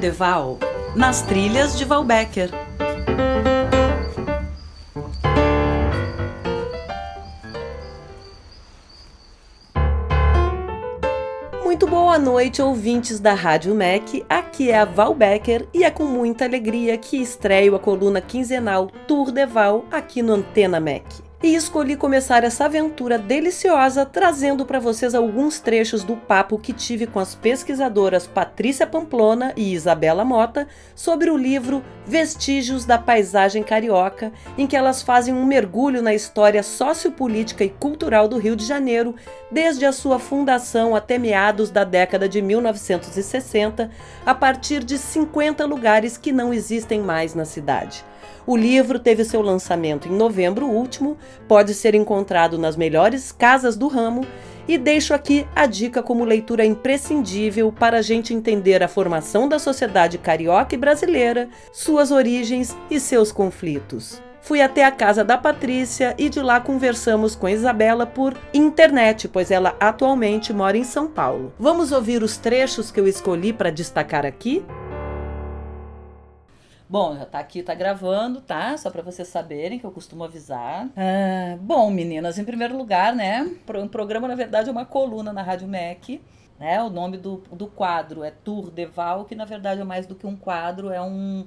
de Val, nas trilhas de Valbecker. Muito boa noite, ouvintes da Rádio MEC. Aqui é a Val Becker e é com muita alegria que estreio a coluna quinzenal Tour de Val aqui no Antena MEC e escolhi começar essa aventura deliciosa trazendo para vocês alguns trechos do papo que tive com as pesquisadoras Patrícia Pamplona e Isabela Mota sobre o livro Vestígios da Paisagem Carioca, em que elas fazem um mergulho na história sociopolítica e cultural do Rio de Janeiro, desde a sua fundação até meados da década de 1960, a partir de 50 lugares que não existem mais na cidade. O livro teve seu lançamento em novembro último, pode ser encontrado nas melhores casas do ramo e deixo aqui a dica como leitura imprescindível para a gente entender a formação da sociedade carioca e brasileira, suas origens e seus conflitos. Fui até a casa da Patrícia e de lá conversamos com Isabela por internet, pois ela atualmente mora em São Paulo. Vamos ouvir os trechos que eu escolhi para destacar aqui? Bom, já tá aqui, tá gravando, tá? Só para vocês saberem que eu costumo avisar. Ah, bom, meninas, em primeiro lugar, né? Um programa, na verdade, é uma coluna na Rádio MEC. Né? O nome do, do quadro é Tour de Val, que na verdade é mais do que um quadro, é um,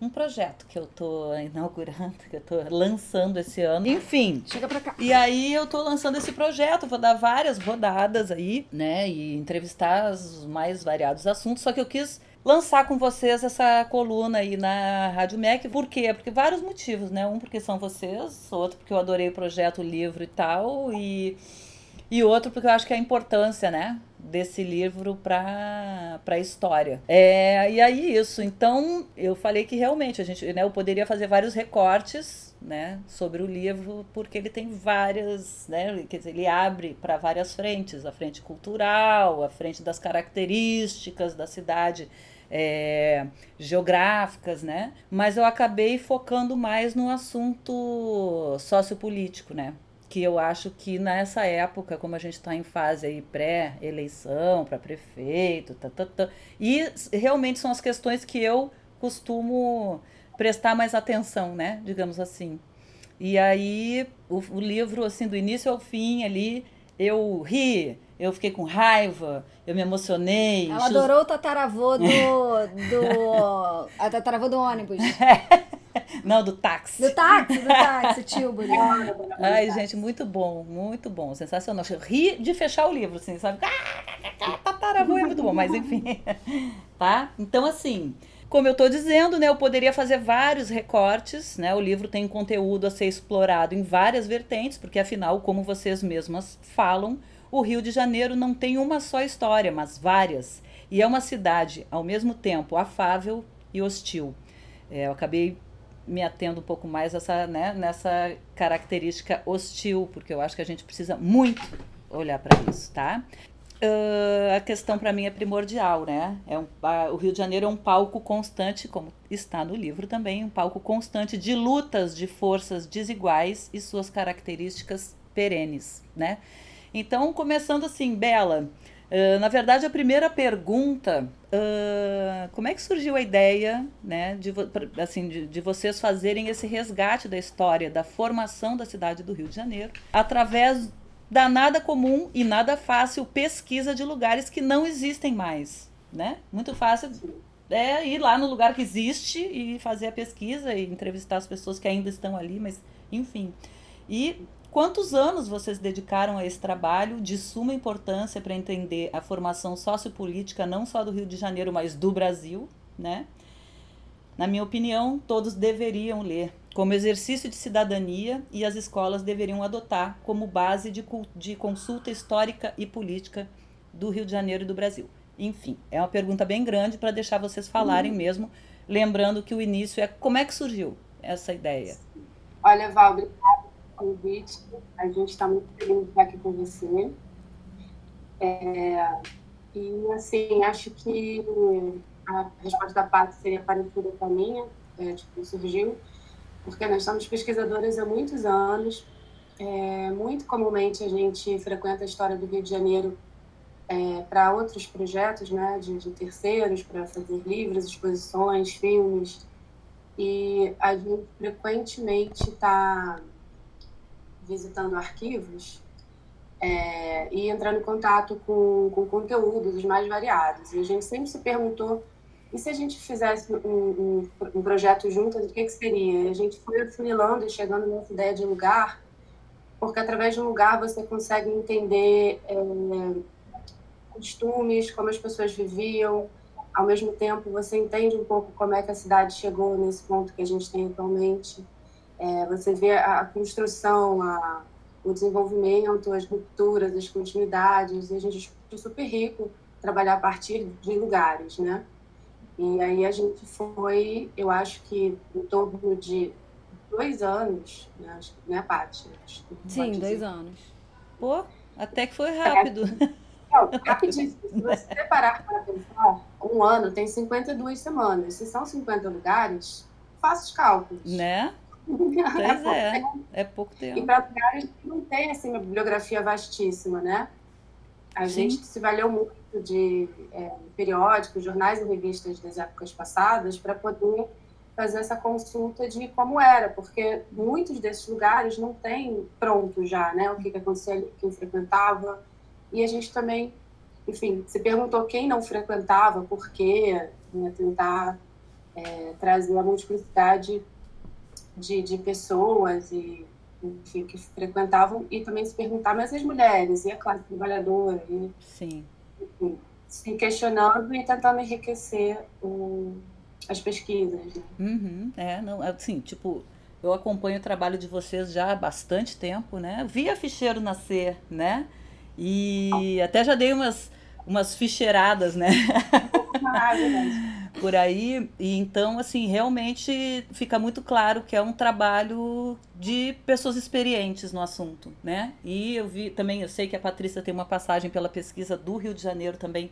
um projeto que eu tô inaugurando, que eu tô lançando esse ano. Enfim. Chega pra cá. E aí eu tô lançando esse projeto, vou dar várias rodadas aí, né? E entrevistar os mais variados assuntos, só que eu quis lançar com vocês essa coluna aí na Rádio MEC. Por quê? Porque vários motivos, né? Um, porque são vocês, outro, porque eu adorei o projeto, o livro e tal, e, e outro, porque eu acho que é a importância, né? Desse livro para a história. É, e aí, isso. Então, eu falei que realmente a gente, né, eu poderia fazer vários recortes né, sobre o livro, porque ele tem várias, né, quer dizer, ele abre para várias frentes, a frente cultural, a frente das características da cidade é, geográficas, né? Mas eu acabei focando mais no assunto sociopolítico, né? Que eu acho que nessa época, como a gente está em fase aí pré-eleição para prefeito, tá, tá, tá, e realmente são as questões que eu costumo prestar mais atenção, né? Digamos assim. E aí o, o livro, assim, do início ao fim ali, eu ri, eu fiquei com raiva, eu me emocionei. Ela adorou o tataravô do. do a tataravô do ônibus. Não, do táxi. Do táxi, do táxi, Tilbury. Ai, gente, muito bom, muito bom, sensacional. Eu ri de fechar o livro, assim, sabe? Tataravô é muito bom, mas enfim. Tá? Então, assim, como eu estou dizendo, né, eu poderia fazer vários recortes, né? O livro tem conteúdo a ser explorado em várias vertentes, porque afinal, como vocês mesmas falam, o Rio de Janeiro não tem uma só história, mas várias. E é uma cidade, ao mesmo tempo, afável e hostil. É, eu acabei me atendo um pouco mais essa, né, nessa característica hostil, porque eu acho que a gente precisa muito olhar para isso, tá? Uh, a questão para mim é primordial, né? É um, a, o Rio de Janeiro é um palco constante, como está no livro também, um palco constante de lutas de forças desiguais e suas características perenes, né? Então, começando assim, Bela, uh, na verdade a primeira pergunta, uh, como é que surgiu a ideia, né, de, assim, de, de vocês fazerem esse resgate da história da formação da cidade do Rio de Janeiro através da nada comum e nada fácil pesquisa de lugares que não existem mais, né? Muito fácil é ir lá no lugar que existe e fazer a pesquisa e entrevistar as pessoas que ainda estão ali, mas enfim. E quantos anos vocês dedicaram a esse trabalho de suma importância para entender a formação sociopolítica não só do Rio de Janeiro, mas do Brasil, né? Na minha opinião, todos deveriam ler como exercício de cidadania e as escolas deveriam adotar como base de, de consulta histórica e política do Rio de Janeiro e do Brasil. Enfim, é uma pergunta bem grande para deixar vocês falarem uhum. mesmo, lembrando que o início é como é que surgiu essa ideia. Olha, Val, obrigada pelo convite. A gente está muito feliz de estar aqui com você. É, e, assim, acho que a resposta da parte seria parecida com a minha, é, tipo, surgiu porque nós somos pesquisadoras há muitos anos. É, muito comumente a gente frequenta a história do Rio de Janeiro é, para outros projetos né, de, de terceiros, para fazer livros, exposições, filmes. E a gente frequentemente está visitando arquivos é, e entrando em contato com, com conteúdos os mais variados. E a gente sempre se perguntou e se a gente fizesse um, um, um projeto juntas, o que, que seria? A gente foi afunilando e chegando nessa ideia de lugar, porque através de um lugar você consegue entender é, costumes, como as pessoas viviam, ao mesmo tempo você entende um pouco como é que a cidade chegou nesse ponto que a gente tem atualmente. É, você vê a, construção, a, o desenvolvimento, as rupturas, as continuidades, e a gente é super rico trabalhar a partir de lugares, né? E aí a gente foi, eu acho que em torno de dois anos, né, né Paty? Sim, dois anos. Pô, até que foi rápido. É, não, rapidinho. Se você parar para pensar, um ano tem 52 semanas. Se são 50 lugares, faça os cálculos. Né? Pois é, é, é pouco tempo. E para lugares que não tem assim, uma bibliografia vastíssima, né? A Sim. gente se valeu muito de é, periódicos, jornais e revistas das épocas passadas para poder fazer essa consulta de como era, porque muitos desses lugares não tem pronto já, né? O que, que acontecia, quem frequentava. E a gente também, enfim, se perguntou quem não frequentava, por quê, né? tentar é, trazer a multiplicidade de, de pessoas e enfim, que frequentavam e também se perguntar, mas as mulheres e a classe trabalhadora? E, Sim. Enfim, se questionando e tentando enriquecer o, as pesquisas. Né? Uhum, é, não, assim, tipo, eu acompanho o trabalho de vocês já há bastante tempo, né? Vi a Ficheiro nascer, né? E até já dei umas, umas ficheiradas, né? Por aí. E então, assim, realmente fica muito claro que é um trabalho de pessoas experientes no assunto, né? E eu vi também, eu sei que a Patrícia tem uma passagem pela pesquisa do Rio de Janeiro também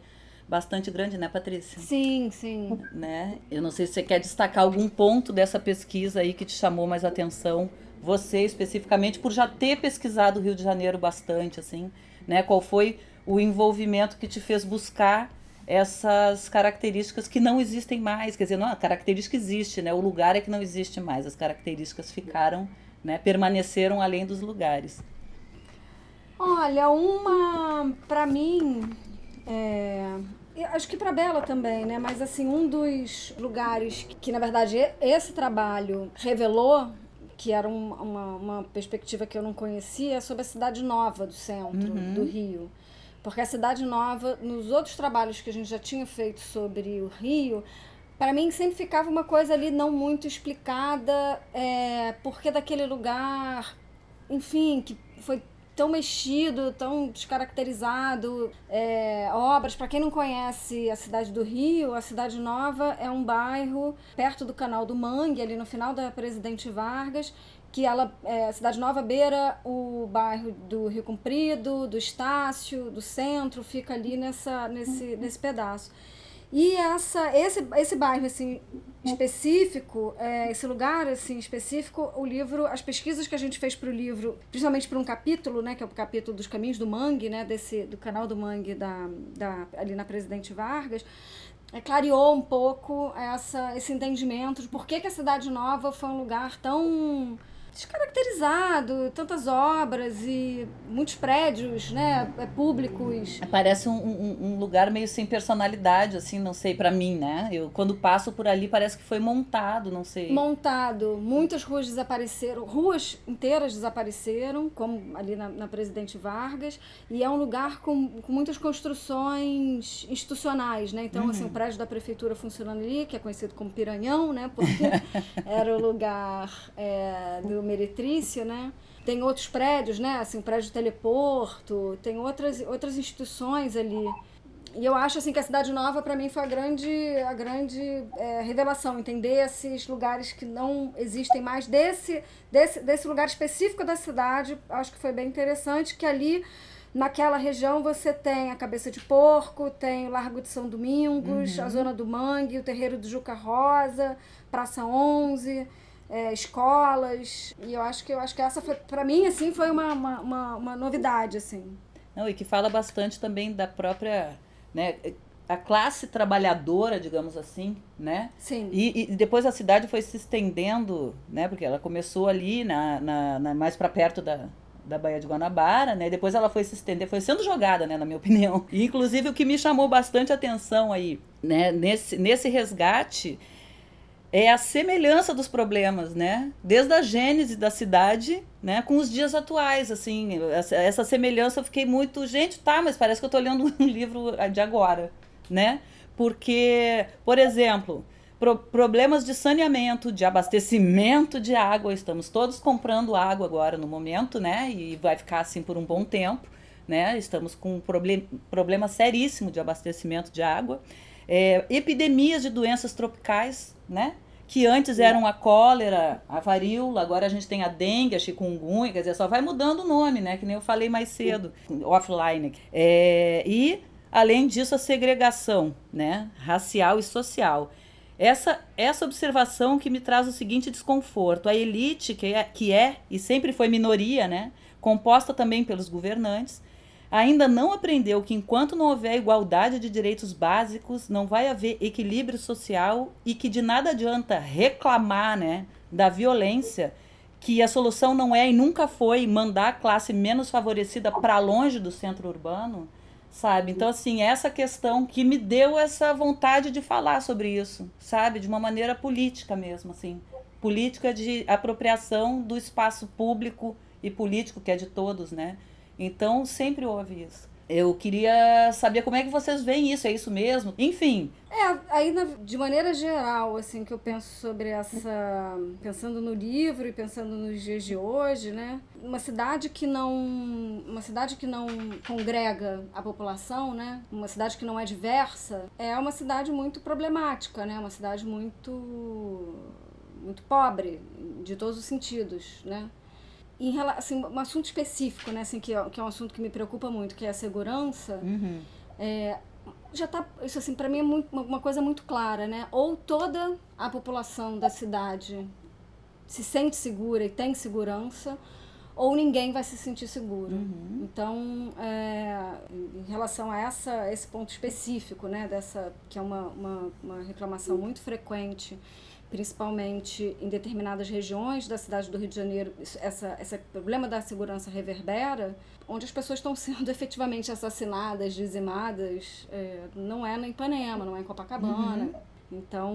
bastante grande, né, Patrícia? Sim, sim. Né? Eu não sei se você quer destacar algum ponto dessa pesquisa aí que te chamou mais atenção, você especificamente por já ter pesquisado o Rio de Janeiro bastante, assim, né? Qual foi o envolvimento que te fez buscar essas características que não existem mais, quer dizer, não, a característica existe, né? O lugar é que não existe mais, as características ficaram, né, permaneceram além dos lugares. Olha, uma para mim, é, acho que para Bela também, né? Mas assim, um dos lugares que, que na verdade esse trabalho revelou que era um, uma, uma perspectiva que eu não conhecia, é sobre a cidade nova do centro uhum. do Rio. Porque a cidade nova, nos outros trabalhos que a gente já tinha feito sobre o Rio, para mim sempre ficava uma coisa ali não muito explicada, é, porque daquele lugar, enfim, que foi tão mexido, tão descaracterizado. É, obras, para quem não conhece a cidade do Rio, a Cidade Nova é um bairro perto do Canal do Mangue, ali no final da Presidente Vargas, que ela, é, a Cidade Nova beira o bairro do Rio Comprido, do Estácio, do centro, fica ali nessa, nesse, nesse pedaço. E essa, esse, esse bairro assim, específico, é, esse lugar assim, específico, o livro, as pesquisas que a gente fez para o livro, principalmente para um capítulo, né, que é o capítulo dos caminhos do Mangue, né, desse, do canal do Mangue da, da, ali na Presidente Vargas, é, clareou um pouco essa, esse entendimento de por que, que a Cidade Nova foi um lugar tão descaracterizado, tantas obras e muitos prédios, né, é, públicos. Parece um, um, um lugar meio sem personalidade, assim, não sei, para mim, né? Eu quando passo por ali parece que foi montado, não sei. Montado, muitas ruas desapareceram, ruas inteiras desapareceram, como ali na, na Presidente Vargas, e é um lugar com, com muitas construções institucionais, né? Então, assim, uhum. assim, o prédio da prefeitura funcionando ali, que é conhecido como Piranhão, né? Porque era o lugar é, do Meretrício, né? Tem outros prédios, né? Assim, o prédio do teleporto, tem outras, outras instituições ali. E eu acho assim que a Cidade Nova para mim foi a grande, a grande é, revelação, entender esses lugares que não existem mais desse, desse, desse lugar específico da cidade. Acho que foi bem interessante que ali naquela região você tem a Cabeça de Porco, tem o Largo de São Domingos, uhum. a Zona do Mangue, o Terreiro do Juca Rosa, Praça 11 é, escolas. E eu acho que eu acho que essa para mim, assim, foi uma, uma, uma, uma, novidade, assim. Não, e que fala bastante também da própria, né, a classe trabalhadora, digamos assim, né? Sim. E, e depois a cidade foi se estendendo, né? Porque ela começou ali, na, na, na mais para perto da, da Baía de Guanabara, né? Depois ela foi se estender, foi sendo jogada, né, na minha opinião. E, inclusive o que me chamou bastante atenção aí, né, nesse, nesse resgate é a semelhança dos problemas, né? Desde a gênese da cidade, né, com os dias atuais, assim, essa, semelhança eu fiquei muito, gente, tá, mas parece que eu tô lendo um livro de agora, né? Porque, por exemplo, pro, problemas de saneamento, de abastecimento de água, estamos todos comprando água agora no momento, né? E vai ficar assim por um bom tempo, né? Estamos com um problem, problema seríssimo de abastecimento de água. É, epidemias de doenças tropicais, né? Que antes eram a cólera, a varíola, agora a gente tem a dengue, a chikungunya, quer dizer, só vai mudando o nome, né? Que nem eu falei mais cedo, offline. É, e Além disso, a segregação né, racial e social. Essa, essa observação que me traz o seguinte desconforto. A elite, que é, que é e sempre foi minoria, né, composta também pelos governantes, ainda não aprendeu que enquanto não houver igualdade de direitos básicos, não vai haver equilíbrio social e que de nada adianta reclamar né, da violência, que a solução não é e nunca foi mandar a classe menos favorecida para longe do centro urbano sabe? Então, assim, essa questão que me deu essa vontade de falar sobre isso, sabe? De uma maneira política mesmo, assim. Política de apropriação do espaço público e político, que é de todos, né? Então, sempre houve isso. Eu queria saber como é que vocês veem isso, é isso mesmo? Enfim. É, aí de maneira geral, assim, que eu penso sobre essa. Pensando no livro e pensando nos dias de hoje, né? Uma cidade que não. Uma cidade que não congrega a população, né? Uma cidade que não é diversa, é uma cidade muito problemática, né? Uma cidade muito. muito pobre, de todos os sentidos, né? Em relação assim, um assunto específico, né, assim, que é, que é um assunto que me preocupa muito, que é a segurança, uhum. é, já tá isso assim para mim é muito, uma coisa muito clara, né? Ou toda a população da cidade se sente segura e tem segurança, ou ninguém vai se sentir seguro. Uhum. Então, é, em relação a essa, esse ponto específico, né, dessa que é uma, uma, uma reclamação muito frequente principalmente em determinadas regiões da cidade do Rio de Janeiro, essa, esse problema da segurança reverbera, onde as pessoas estão sendo efetivamente assassinadas, dizimadas, é, não é na Ipanema, não é em Copacabana. Uhum. Então,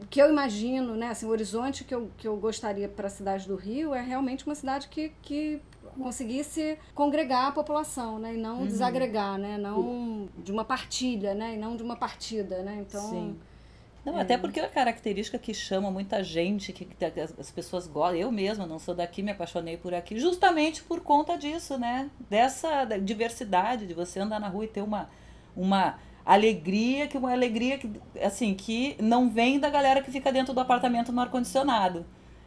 o que eu imagino, né, assim, o horizonte que eu, que eu gostaria para a cidade do Rio é realmente uma cidade que, que conseguisse congregar a população, né, e não uhum. desagregar, né, não de uma partilha, né, e não de uma partida, né, então... Sim não, é. até porque é a característica que chama muita gente, que, que as pessoas gostam. Eu mesma não sou daqui, me apaixonei por aqui, justamente por conta disso, né? Dessa diversidade, de você andar na rua e ter uma, uma alegria, que uma alegria que, assim, que não vem da galera que fica dentro do apartamento no ar-condicionado.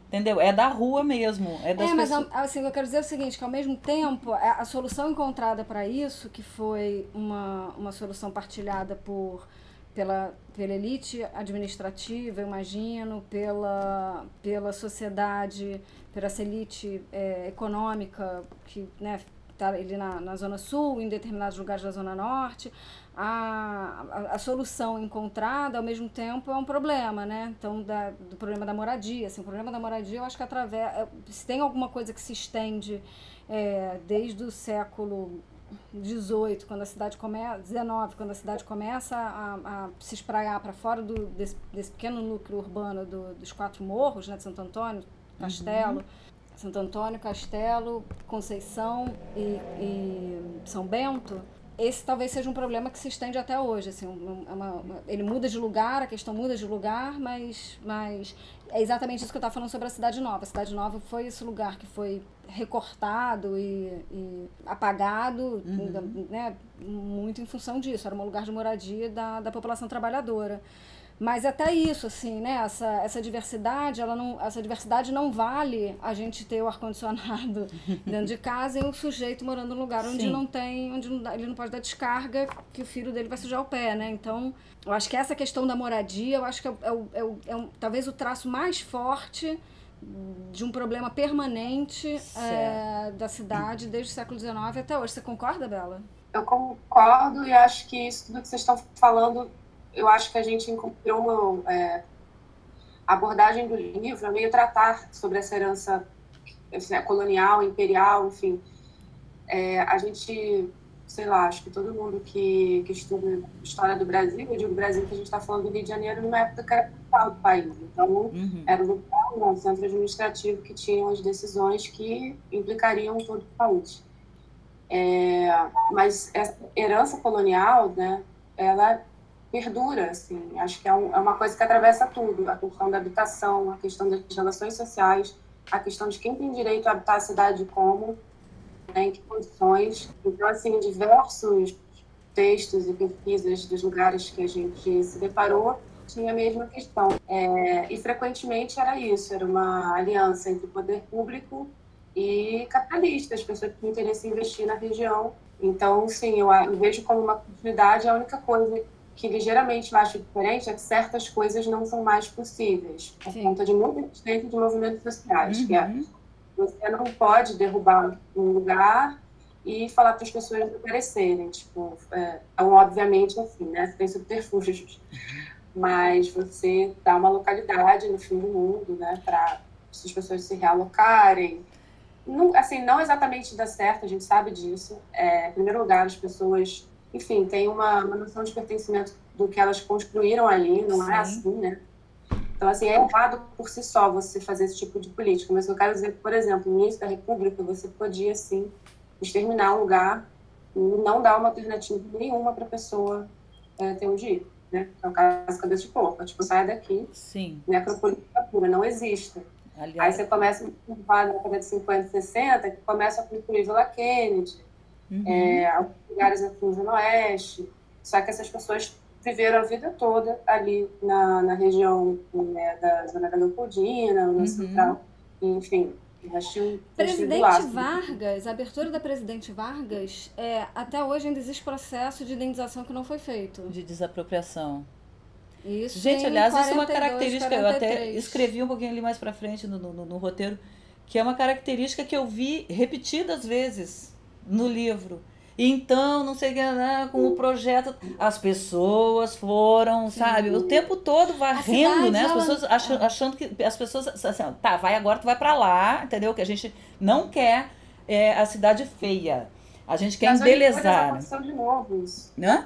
Entendeu? É da rua mesmo. É, das é mas pessoas... assim, eu quero dizer o seguinte, que ao mesmo tempo, a solução encontrada para isso, que foi uma, uma solução partilhada por pela, pela elite administrativa, imagino, pela, pela sociedade, pela elite é, econômica que né, está ali na, na Zona Sul, em determinados lugares da Zona Norte. A, a, a, solução encontrada, ao mesmo tempo, é um problema, né? Então, da, do problema da moradia. Assim, o problema da moradia, eu acho que através... É, se tem alguma coisa que se estende é, desde o século 18, quando a cidade começa, 19, quando a cidade começa a, a se espraiar para fora do, desse, desse, pequeno núcleo urbano do, dos quatro morros, né, de Santo Antônio, Castelo, uhum. Santo Antônio, Castelo, Conceição e, e São Bento, esse talvez seja um problema que se estende até hoje. Assim, uma, uma, ele muda de lugar, a questão muda de lugar, mas, mas é exatamente isso que eu estava falando sobre a Cidade Nova. A Cidade Nova foi esse lugar que foi recortado e, e apagado, uhum. né, muito em função disso. Era um lugar de moradia da, da população trabalhadora. Mas até isso, assim, né? Essa, essa diversidade, ela não, essa diversidade não vale a gente ter o ar-condicionado dentro de casa e o sujeito morando num lugar onde Sim. não tem, onde não, ele não pode dar descarga, que o filho dele vai sujar o pé, né? Então, eu acho que essa questão da moradia, eu acho que é, é, é, é, é um, talvez o traço mais forte de um problema permanente é, da cidade desde o século XIX até hoje. Você concorda, Bela? Eu concordo e acho que isso tudo que vocês estão falando, eu acho que a gente encontrou uma é, abordagem do livro, é meio tratar sobre essa herança assim, colonial, imperial, enfim. É, a gente sei lá, acho que todo mundo que, que estuda história do Brasil, eu digo Brasil que a gente está falando do Rio de Janeiro numa época que era capital do país. Então, uhum. era o local, um centro administrativo que tinha as decisões que implicariam todo o país. É, mas essa herança colonial, né, ela perdura, assim, acho que é, um, é uma coisa que atravessa tudo, a questão da habitação, a questão das relações sociais, a questão de quem tem direito a habitar a cidade como, né, em que condições. Então, assim, diversos textos e pesquisas dos lugares que a gente se deparou tinha a mesma questão. É, e frequentemente era isso, era uma aliança entre o poder público e capitalistas, pessoas que tinham interesse em investir na região. Então, sim, eu, eu vejo como uma oportunidade, a única coisa que ligeiramente eu acho diferente é que certas coisas não são mais possíveis, por conta de muita existência de movimentos sociais, uhum. que é uhum. Você não pode derrubar um lugar e falar para as pessoas desaparecerem. Tipo, é, então, obviamente, assim, né? Tem subterfúgios. Mas você dá uma localidade no fim do mundo, né? Para as pessoas se realocarem. Não, assim, não exatamente dá certo, a gente sabe disso. É, em primeiro lugar, as pessoas, enfim, têm uma, uma noção de pertencimento do que elas construíram ali, não é Sim. é assim, né? Então, assim, é errado por si só você fazer esse tipo de política. Mas eu quero dizer que, por exemplo, no início da República, você podia, sim, exterminar um lugar e não dar uma alternativa nenhuma para a pessoa é, ter onde ir. Né? É o caso cabeça de porco. Tipo, sai daqui, sim. necropolítica pura, não existe. Aliás. Aí você começa a na década de 50, 60, que começa a construir Vila Kennedy, uhum. é, alguns lugares aqui no Zona Oeste. Só que essas pessoas viveram a vida toda ali na, na região né, da Zona da Leopoldina, no uhum. Central, enfim. Presidente Vargas, a abertura da Presidente Vargas, é, até hoje ainda existe processo de indenização que não foi feito. De desapropriação. Isso Gente, aliás, 42, isso é uma característica, 43. eu até escrevi um pouquinho ali mais para frente no, no, no roteiro, que é uma característica que eu vi repetidas vezes no livro então, não sei o que, né, com o projeto, as pessoas foram, sabe, o tempo todo varrendo, né? As pessoas achando, achando, que as pessoas assim, tá, vai agora, tu vai para lá, entendeu? Que a gente não quer é, a cidade feia. A gente quer Mas embelezar. De novo isso. Hã?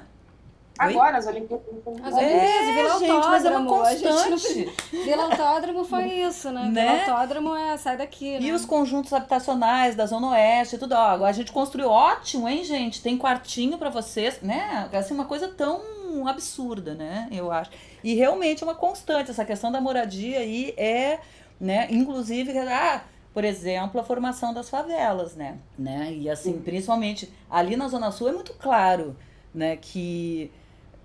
Agora, as Olimpíadas. As Olimpíadas, é, Vila gente, Autódromo. Mas é uma constante. Vila Autódromo foi isso, né? né? Vila Autódromo é sai daqui, né? E os conjuntos habitacionais da Zona Oeste, tudo. Ó, agora a gente construiu ótimo, hein, gente? Tem quartinho para vocês, né? Assim, uma coisa tão absurda, né? Eu acho. E realmente é uma constante. Essa questão da moradia aí é, né? Inclusive, ah, por exemplo, a formação das favelas, né? né? E assim, principalmente ali na Zona Sul é muito claro, né? Que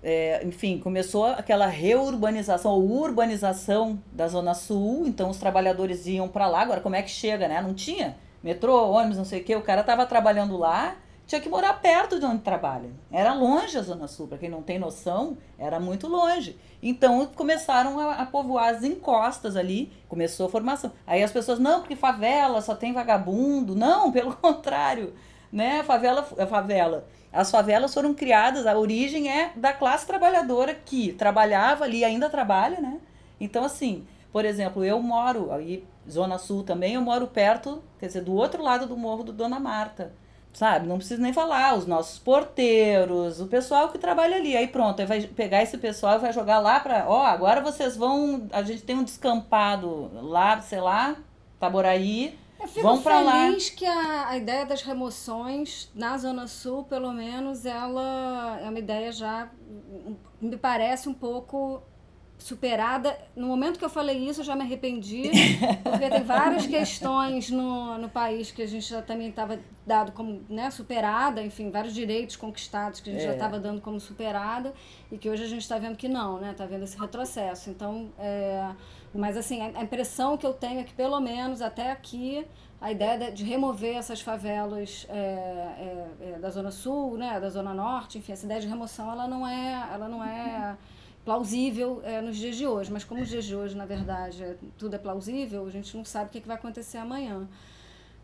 é, enfim, começou aquela reurbanização ou urbanização da Zona Sul, então os trabalhadores iam para lá. Agora, como é que chega, né? Não tinha metrô, ônibus, não sei o quê. O cara estava trabalhando lá, tinha que morar perto de onde trabalha. Era longe a Zona Sul, para quem não tem noção, era muito longe. Então começaram a, a, povoar as encostas ali, começou a formação. Aí as pessoas, não, porque favela só tem vagabundo. Não, pelo contrário, né? Favela, a favela as favelas foram criadas, a origem é da classe trabalhadora que trabalhava ali, ainda trabalha, né? Então, assim, por exemplo, eu moro aí, Zona Sul também, eu moro perto, quer dizer, do outro lado do morro do Dona Marta. Sabe? Não preciso nem falar, os nossos porteiros, o pessoal que trabalha ali. Aí pronto, aí vai pegar esse pessoal e vai jogar lá para, ó, agora vocês vão, a gente tem um descampado lá, sei lá, Taboraí, eu fico Vão feliz lá. que a, a ideia das remoções na Zona Sul, pelo menos, ela é uma ideia já, me parece um pouco superada. No momento que eu falei isso, eu já me arrependi, porque tem várias questões no, no país que a gente já também estava dado como né, superada, enfim, vários direitos conquistados que a gente é. já estava dando como superada e que hoje a gente está vendo que não, né? Está vendo esse retrocesso. Então, é, mas assim, a impressão que eu tenho é que pelo menos até aqui a ideia de remover essas favelas é, é, é, da zona sul, né, da zona norte, enfim, essa ideia de remoção ela não é, ela não é plausível é, nos dias de hoje. Mas como os dias de hoje, na verdade, é, tudo é plausível, a gente não sabe o que, que vai acontecer amanhã.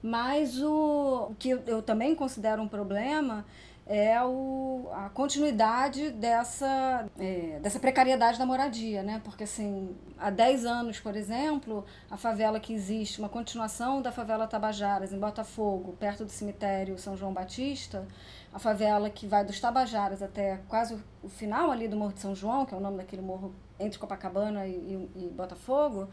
Mas o, o que eu também considero um problema é o, a continuidade dessa, é, dessa precariedade da moradia, né? Porque, assim, há 10 anos, por exemplo, a favela que existe, uma continuação da favela Tabajaras, em Botafogo, perto do cemitério São João Batista, a favela que vai dos Tabajaras até quase o final ali do Morro de São João, que é o nome daquele morro entre Copacabana e, e, e Botafogo,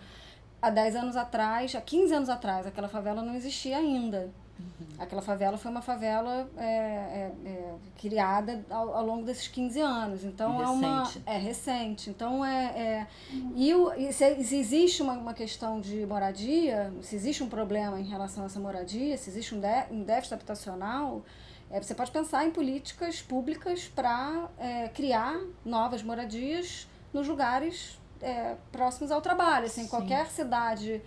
há 10 anos atrás, há 15 anos atrás, aquela favela não existia ainda. Uhum. Aquela favela foi uma favela é, é, é, criada ao, ao, longo desses 15 anos. Então recente. é uma. É recente. Então é. é e, o, e se, se, existe uma, uma questão de moradia, se existe um problema em relação a essa moradia, se existe um, de, um déficit habitacional, é, você pode pensar em políticas públicas para é, criar novas moradias nos lugares é, próximos ao trabalho. Assim, qualquer cidade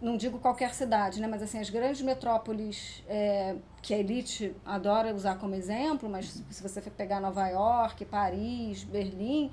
não digo qualquer cidade, né, mas assim, as grandes metrópoles é, que a elite adora usar como exemplo, mas se você pegar Nova York, Paris, Berlim,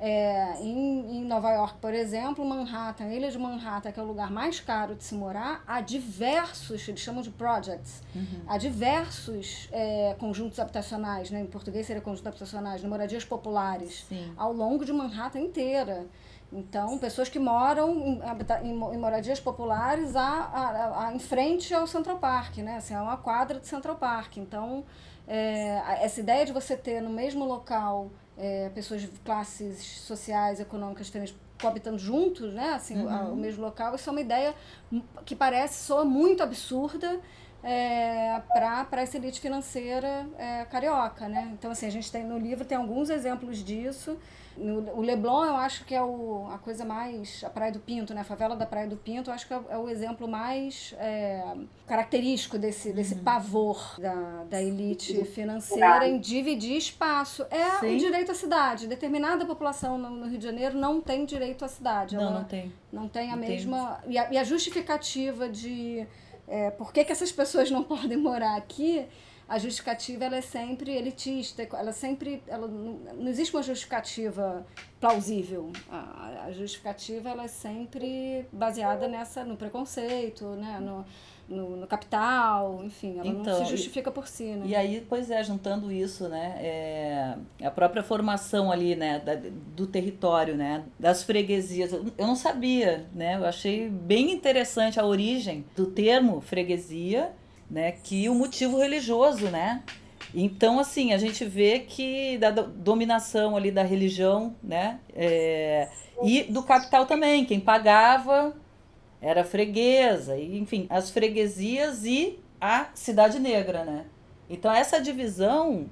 é, em, em Nova York, por exemplo, Manhattan, a ilha de Manhattan, que é o lugar mais caro de se morar, há diversos, eles chamam de projects, uhum. há diversos é, conjuntos habitacionais, né, em português seria conjuntos habitacionais, moradias populares, Sim. ao longo de Manhattan inteira. Então, pessoas que moram em, em, moradias populares a, a, a, em frente ao Central Park, né? Assim, é uma quadra de Central Park. Então, é, essa ideia de você ter no mesmo local é, pessoas de classes sociais, econômicas diferentes coabitando juntos, né? Assim, uhum. o mesmo local, isso é uma ideia que parece, soa muito absurda, é, para essa elite financeira é, carioca, né? Então, assim, a gente tem no livro tem alguns exemplos disso. No, o Leblon, eu acho que é o, a coisa mais. A Praia do Pinto, né? A favela da Praia do Pinto, eu acho que é, é o exemplo mais é, característico desse, desse uhum. pavor da, da elite financeira em dividir espaço. É Sim. o direito à cidade. Determinada população no, no, Rio de Janeiro não tem direito à cidade. Não, Ela não tem. Não tem a não mesma. Tem. E, a, e a justificativa de. É, por que, que essas pessoas não podem morar aqui a justificativa ela é sempre elitista, ela sempre, ela não, não existe uma justificativa plausível. A, a, justificativa ela é sempre baseada nessa no preconceito, né, no, no, no capital, enfim, ela então, não se justifica e, por si, né? E aí, pois é, juntando isso, né, é, a própria formação ali, né, da, do território, né, das freguesias, eu não sabia, né, eu achei bem interessante a origem do termo freguesia né? Que o motivo religioso, né? Então, assim, a gente vê que da dominação ali da religião, né? É, e do capital também, quem pagava era freguesa, e, enfim, as freguesias e a cidade negra, né? Então, essa divisão,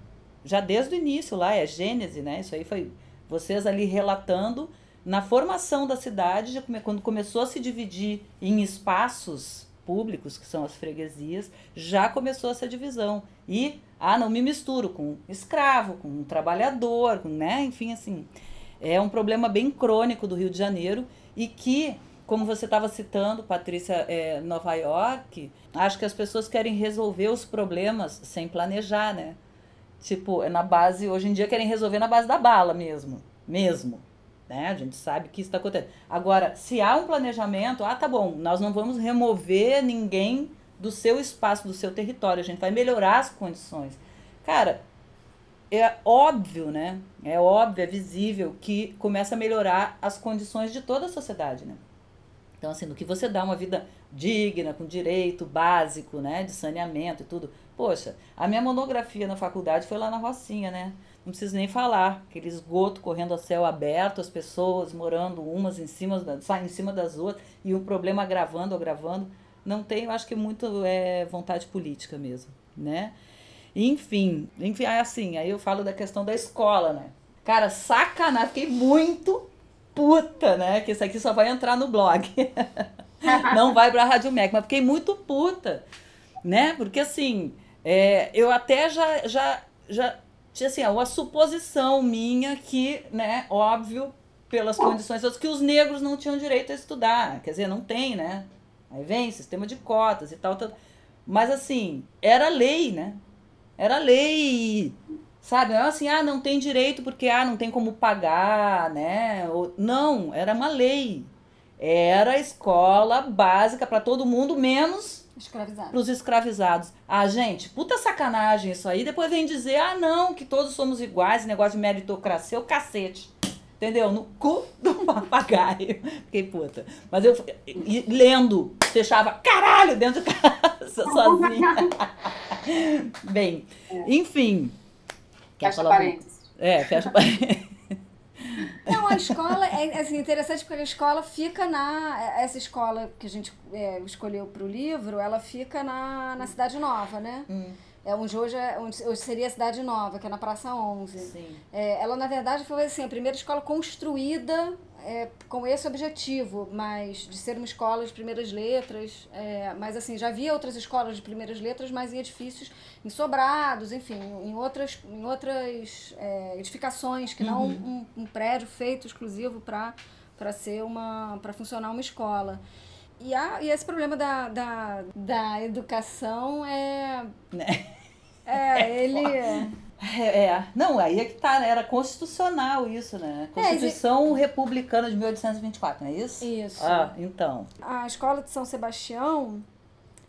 já desde o início lá, é Gênese, né? Isso aí foi vocês ali relatando na formação da cidade, quando começou a se dividir em espaços públicos, que são as freguesias, já começou essa divisão. E, ah, não me misturo com escravo, com um trabalhador, com, né? Enfim, assim, é um problema bem crônico do Rio de Janeiro e que, como você estava citando, Patrícia, é, Nova York, acho que as pessoas querem resolver os problemas sem planejar, né? Tipo, é na base, hoje em dia querem resolver na base da bala mesmo, mesmo. Né? A gente sabe que isso está acontecendo. Agora, se há um planejamento, ah, tá bom, nós não vamos remover ninguém do seu espaço, do seu território, a gente vai melhorar as condições. Cara, é óbvio, né? É óbvio, é visível que começa a melhorar as condições de toda a sociedade, né? Então, assim, no que você dá uma vida digna, com direito básico, né? De saneamento e tudo. Poxa, a minha monografia na faculdade foi lá na Rocinha, né? não preciso nem falar, aquele esgoto correndo a céu aberto, as pessoas morando umas em cima, em cima das outras, e o problema agravando, agravando. Não tem, eu acho que muito é vontade política mesmo, né? Enfim, enfim, assim, aí eu falo da questão da escola, né? Cara, sacanagem, fiquei muito puta, né? Que isso aqui só vai entrar no blog. não vai pra Rádio Mac, mas fiquei muito puta, né? Porque assim, é, eu até já, já, já tinha assim, uma suposição minha que, né, óbvio, pelas condições que os negros não tinham direito a estudar. Quer dizer, não tem, né? Aí vem sistema de cotas e tal, tal. Mas assim, era lei, né? Era lei. Sabe? Não é assim, ah, não tem direito porque ah, não tem como pagar, né? Não, era uma lei. Era escola básica para todo mundo, menos Escravizados. para os escravizados. Ah, gente, puta sacanagem isso aí. Depois vem dizer, ah, não, que todos somos iguais, negócio de meritocracia, o cacete. Entendeu? No cu do papagaio. Fiquei puta. Mas eu e, lendo, fechava caralho dentro de casa, sozinha. Bem, enfim. Quer fecha falar parênteses. É, fecha parênteses. Não, a escola é assim, interessante porque a escola fica na. Essa escola que a gente é, escolheu para o livro, ela fica na, na Cidade Nova, né? Hum. É onde hoje, é, onde hoje seria a Cidade Nova, que é na Praça 11. Sim. É, ela, na verdade, foi assim, a primeira escola construída é, com esse objetivo, mas de ser uma escola de primeiras letras. É, mas, assim, já havia outras escolas de primeiras letras, mas em edifícios, em sobrados, enfim, em outras, em outras é, edificações, que não uhum. um, um prédio feito exclusivo para ser uma para funcionar uma escola. E, a, e esse problema da, da, da educação é. Né? É, é ele. É, é, não, aí é que tá, né? Era constitucional isso, né? É, Constituição é, Republicana de 1824, não é isso? Isso. Ah, então. A escola de São Sebastião,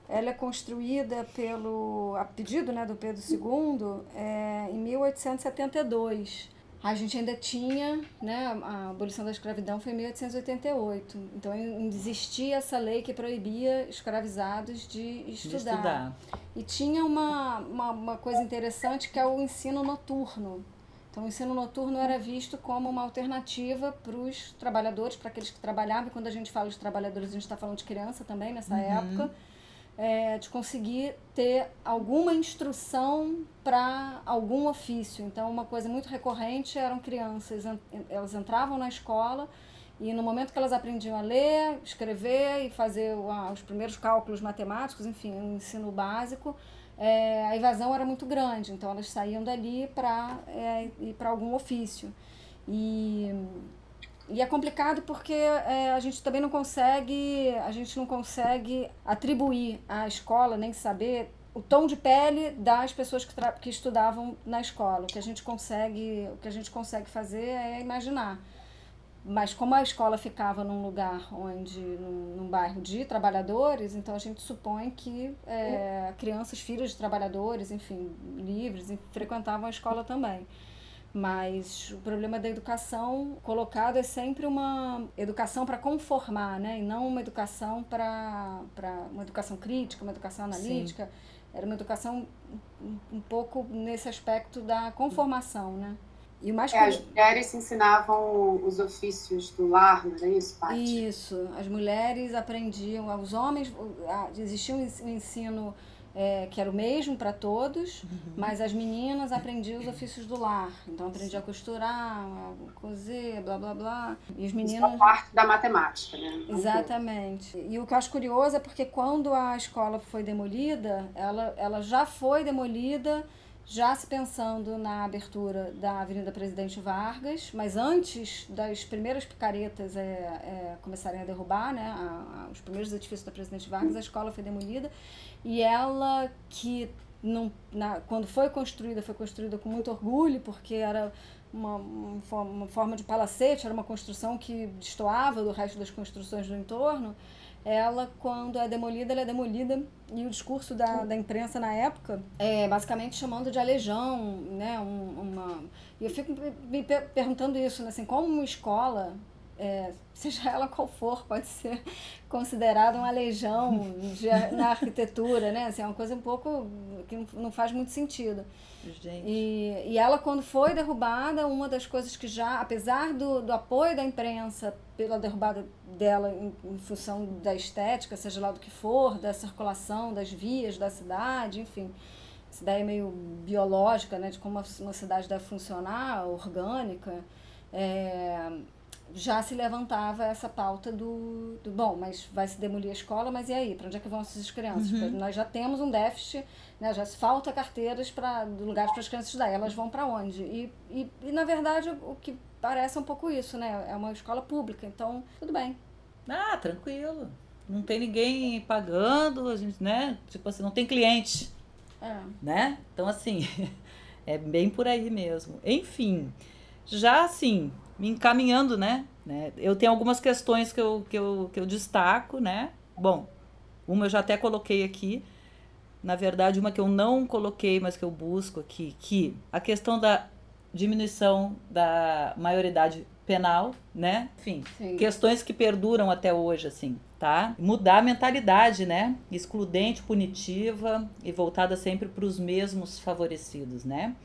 ela é construída pelo, a pedido né, do Pedro II, é, em 1872. A gente ainda tinha, né, a abolição da escravidão foi em 1888. Então existia essa lei que proibia escravizados de estudar. De estudar. E tinha uma, uma, uma coisa interessante que é o ensino noturno. Então, o ensino noturno era visto como uma alternativa para os trabalhadores, para aqueles que trabalhavam. E quando a gente fala de trabalhadores, a gente está falando de criança também nessa uhum. época é, de conseguir ter alguma instrução para algum ofício. Então, uma coisa muito recorrente eram crianças, elas entravam na escola e no momento que elas aprendiam a ler, escrever e fazer os primeiros cálculos matemáticos, enfim, o ensino básico, é, a evasão era muito grande. Então, elas saíam dali para é, ir para algum ofício. E e é complicado porque é, a gente também não consegue, a gente não consegue atribuir à escola, nem saber o tom de pele das pessoas que, que estudavam na escola. O que a gente consegue, o que a gente consegue fazer é imaginar. Mas como a escola ficava num lugar onde, num, num bairro de trabalhadores, então a gente supõe que é, crianças, filhos de trabalhadores, enfim, livres, frequentavam a escola também. Mas o problema da educação colocado é sempre uma educação para conformar, né? E não uma educação para uma educação crítica, uma educação analítica. Sim. Era uma educação um, um pouco nesse aspecto da conformação, né? E o mais é, as mulheres ensinavam os ofícios do lar, não era isso, Paty? Isso. As mulheres aprendiam, os homens, existia um ensino é, que era o mesmo para todos, uhum. mas as meninas aprendiam os ofícios do lar. Então aprendia a costurar, a cozer, blá blá blá. E os meninos. Isso parte da matemática, né? Exatamente. E o que eu acho curioso é porque quando a escola foi demolida, ela, ela já foi demolida já se pensando na abertura da Avenida Presidente Vargas, mas antes das primeiras picaretas é, é, começarem a derrubar, né, a, a, os primeiros edifícios da Presidente Vargas, a escola foi demolida e ela que não, na, quando foi construída, foi construída com muito orgulho, porque era uma, uma forma de palacete, era uma construção que destoava do resto das construções do entorno ela, quando é demolida, ela é demolida e o discurso da, da imprensa na época é basicamente chamando de aleijão, né? Um, uma... E eu fico me perguntando isso, né? assim, como uma escola, é, seja ela qual for, pode ser considerada uma aleijão de, na arquitetura, né? Assim, é uma coisa um pouco que não faz muito sentido. Gente. E, e ela, quando foi derrubada, uma das coisas que já, apesar do, do apoio da imprensa pela derrubada dela em, em, função da estética, seja lá do que for, da circulação das vias da cidade, enfim, essa ideia meio biológica, né, de como uma cidade deve funcionar, orgânica, é, já se levantava essa pauta do, do, bom, mas vai se demolir a escola, mas e aí? Para onde é que vão essas crianças? Uhum. Nós já temos um déficit, né, já falta carteiras para lugares para as crianças estudar, elas vão para onde? E, e, e, na verdade, o que parece um pouco isso, né? É uma escola pública, então tudo bem. Ah, tranquilo. Não tem ninguém pagando, a gente, né? Tipo assim, não tem cliente. É. Né? Então, assim, É bem por aí mesmo. Enfim, já assim, me encaminhando, né? né? Eu tenho algumas questões que eu, que, eu, que eu destaco, né? Bom, uma eu já até coloquei aqui. Na verdade, uma que eu não coloquei, mas que eu busco aqui, que a questão da diminuição da maioridade penal, né? Enfim, Sim. questões que perduram até hoje, assim, tá? Mudar a mentalidade, né? Excludente, punitiva e voltada sempre para os mesmos favorecidos, né?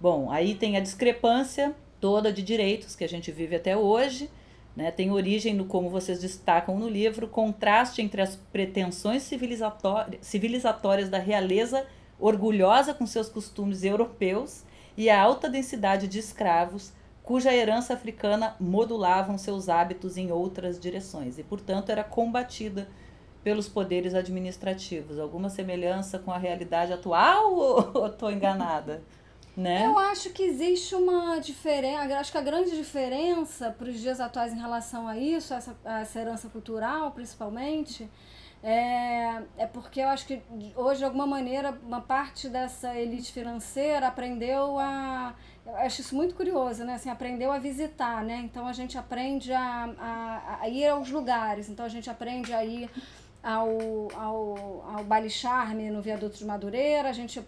Bom, aí tem a discrepância toda de direitos que a gente vive até hoje, né? Tem origem no como vocês destacam no livro, contraste entre as pretensões civilizatórias, civilizatórias da realeza orgulhosa com seus costumes europeus e a alta densidade de escravos cuja herança africana modulavam seus hábitos em outras direções e, portanto, era combatida pelos poderes administrativos. Alguma semelhança com a realidade atual ou estou enganada? Né? Eu acho que existe uma diferença, acho que a grande diferença para os dias atuais em relação a isso, essa, a essa herança cultural principalmente, é, é porque eu acho que hoje, de alguma maneira, uma parte dessa elite financeira aprendeu a. Eu acho isso muito curioso, né? Assim, aprendeu a visitar, né? Então a gente aprende a, a, a ir aos lugares, então a gente aprende a ir ao, ao, ao baile charme no viaduto de Madureira, a gente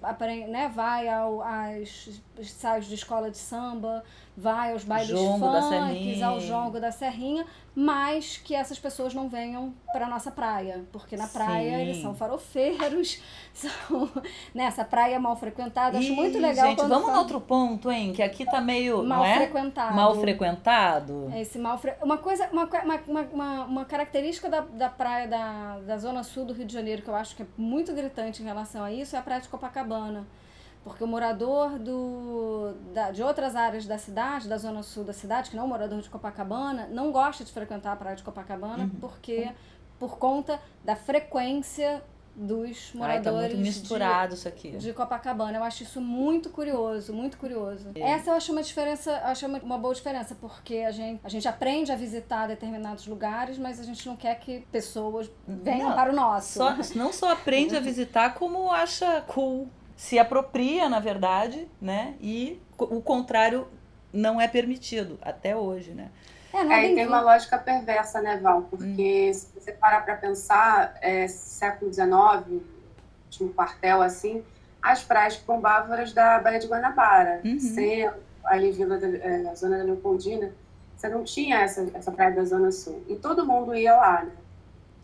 né, vai ao, às ensaios de escola de samba, vai aos bailes jongo funks, ao jongo da Serrinha, mas que essas pessoas não venham para nossa praia, porque na praia Sim. eles são farofeiros, são nessa né, praia mal frequentada. Acho muito legal. Gente, vamos no outro ponto, hein? Que aqui tá meio mal é? frequentado. Mal frequentado. Esse mal fre... uma coisa, uma, uma, uma, uma característica da, da praia da, da zona sul do Rio de Janeiro que eu acho que é muito gritante em relação a isso é a praia de Copacabana porque o morador do, da, de outras áreas da cidade, da zona sul da cidade, que não é o morador de Copacabana, não gosta de frequentar a praia de Copacabana uhum. porque por conta da frequência dos moradores Ai, tá muito misturado de, isso aqui. de Copacabana. Eu acho isso muito curioso, muito curioso. É. Essa eu acho uma diferença, acho uma, uma boa diferença, porque a gente, a gente aprende a visitar determinados lugares, mas a gente não quer que pessoas venham não, para o nosso. Só, não só aprende a visitar, como acha cool se apropria, na verdade, né? E o contrário não é permitido até hoje, né? É, não é, tem uma lógica perversa, né, Val? Porque hum. se você parar para pensar, é, século XIX, último quartel, assim, as praias eram da Baía de Guanabara, uhum. sem ali Vila da, é, Zona da Leopoldina, você não tinha essa, essa praia da Zona Sul. E todo mundo ia lá, né?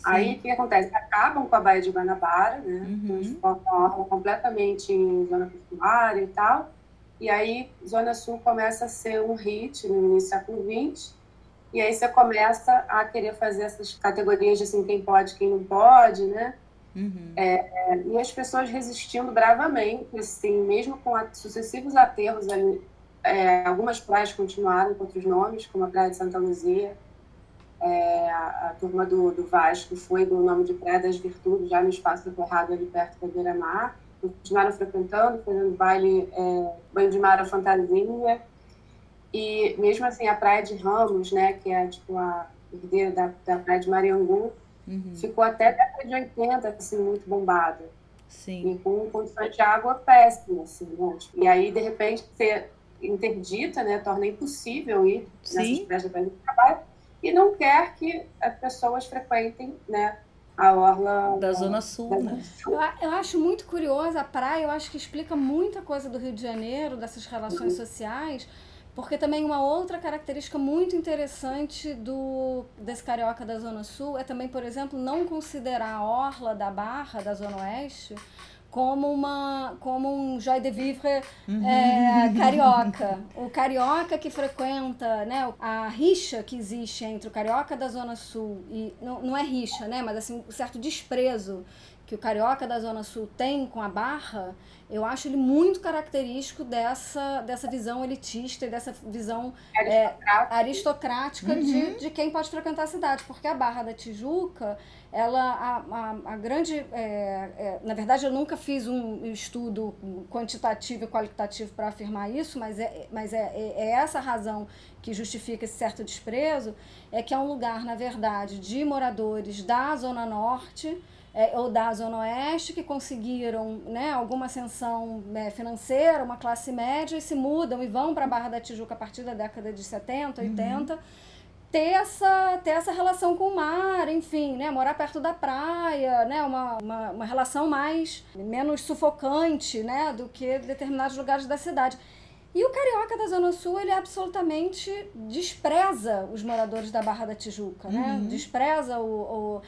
Aí o que acontece? Acabam com a Baía de Guanabara, né? Uhum. Transformam orla completamente em zona portuária e tal. E aí, Zona Sul começa a ser um hit no início do século XX. E aí você começa a querer fazer essas categorias de assim, quem pode, quem não pode, né? Uhum. É, é, e as pessoas resistindo bravamente, assim, mesmo com sucessivos aterros ali, é, algumas praias continuaram com outros nomes, como a Praia de Santa Luzia, é, a, a, turma do, do Vasco foi do nome de Praia das Virtudes, já no espaço do Corrado, ali perto da beira-mar. Continuaram frequentando, fazendo baile, é, banho de mar à fantasia. E mesmo assim, a Praia de Ramos, né, que é tipo a herdeira da, da Praia de Mariangu, uhum. ficou até década de 80, assim, muito bombada. Sim. E com condições de água péssimas, assim, né? E aí, de repente, ser interdita, né, torna impossível ir Sim. nessas praias de trabalho e não quer que as pessoas frequentem, né, a orla da, da Zona Sul, da né? Eu, eu, acho muito curiosa a praia, eu acho que explica muita coisa do Rio de Janeiro, dessas relações uhum. sociais, porque também uma outra característica muito interessante do desse carioca da Zona Sul é também, por exemplo, não considerar a orla da Barra da Zona Oeste como uma como um joie de vivre uhum. é, carioca. O carioca que frequenta, né, a rixa que existe entre o carioca da Zona Sul e não, não é rixa, né, mas assim um certo desprezo que o carioca da Zona Sul tem com a Barra, eu acho ele muito característico dessa, dessa visão elitista e dessa visão aristocrática, é, aristocrática uhum. de, de quem pode frequentar a cidade. Porque a Barra da Tijuca, ela, a, a, a grande. É, é, na verdade, eu nunca fiz um estudo quantitativo e qualitativo para afirmar isso, mas, é, mas é, é, é essa razão que justifica esse certo desprezo: é que é um lugar, na verdade, de moradores da Zona Norte é, ou da Zona Oeste que conseguiram né, alguma ascensão é, financeira, uma classe média, e se mudam e vão para a Barra da Tijuca a partir da década de 70, 80. Uhum. Ter essa, ter essa relação com o mar, enfim, né? Morar perto da praia, né? Uma, uma, uma relação mais, menos sufocante, né? Do que determinados lugares da cidade. E o carioca da Zona Sul, ele absolutamente despreza os moradores da Barra da Tijuca, né? Uhum. Despreza o... o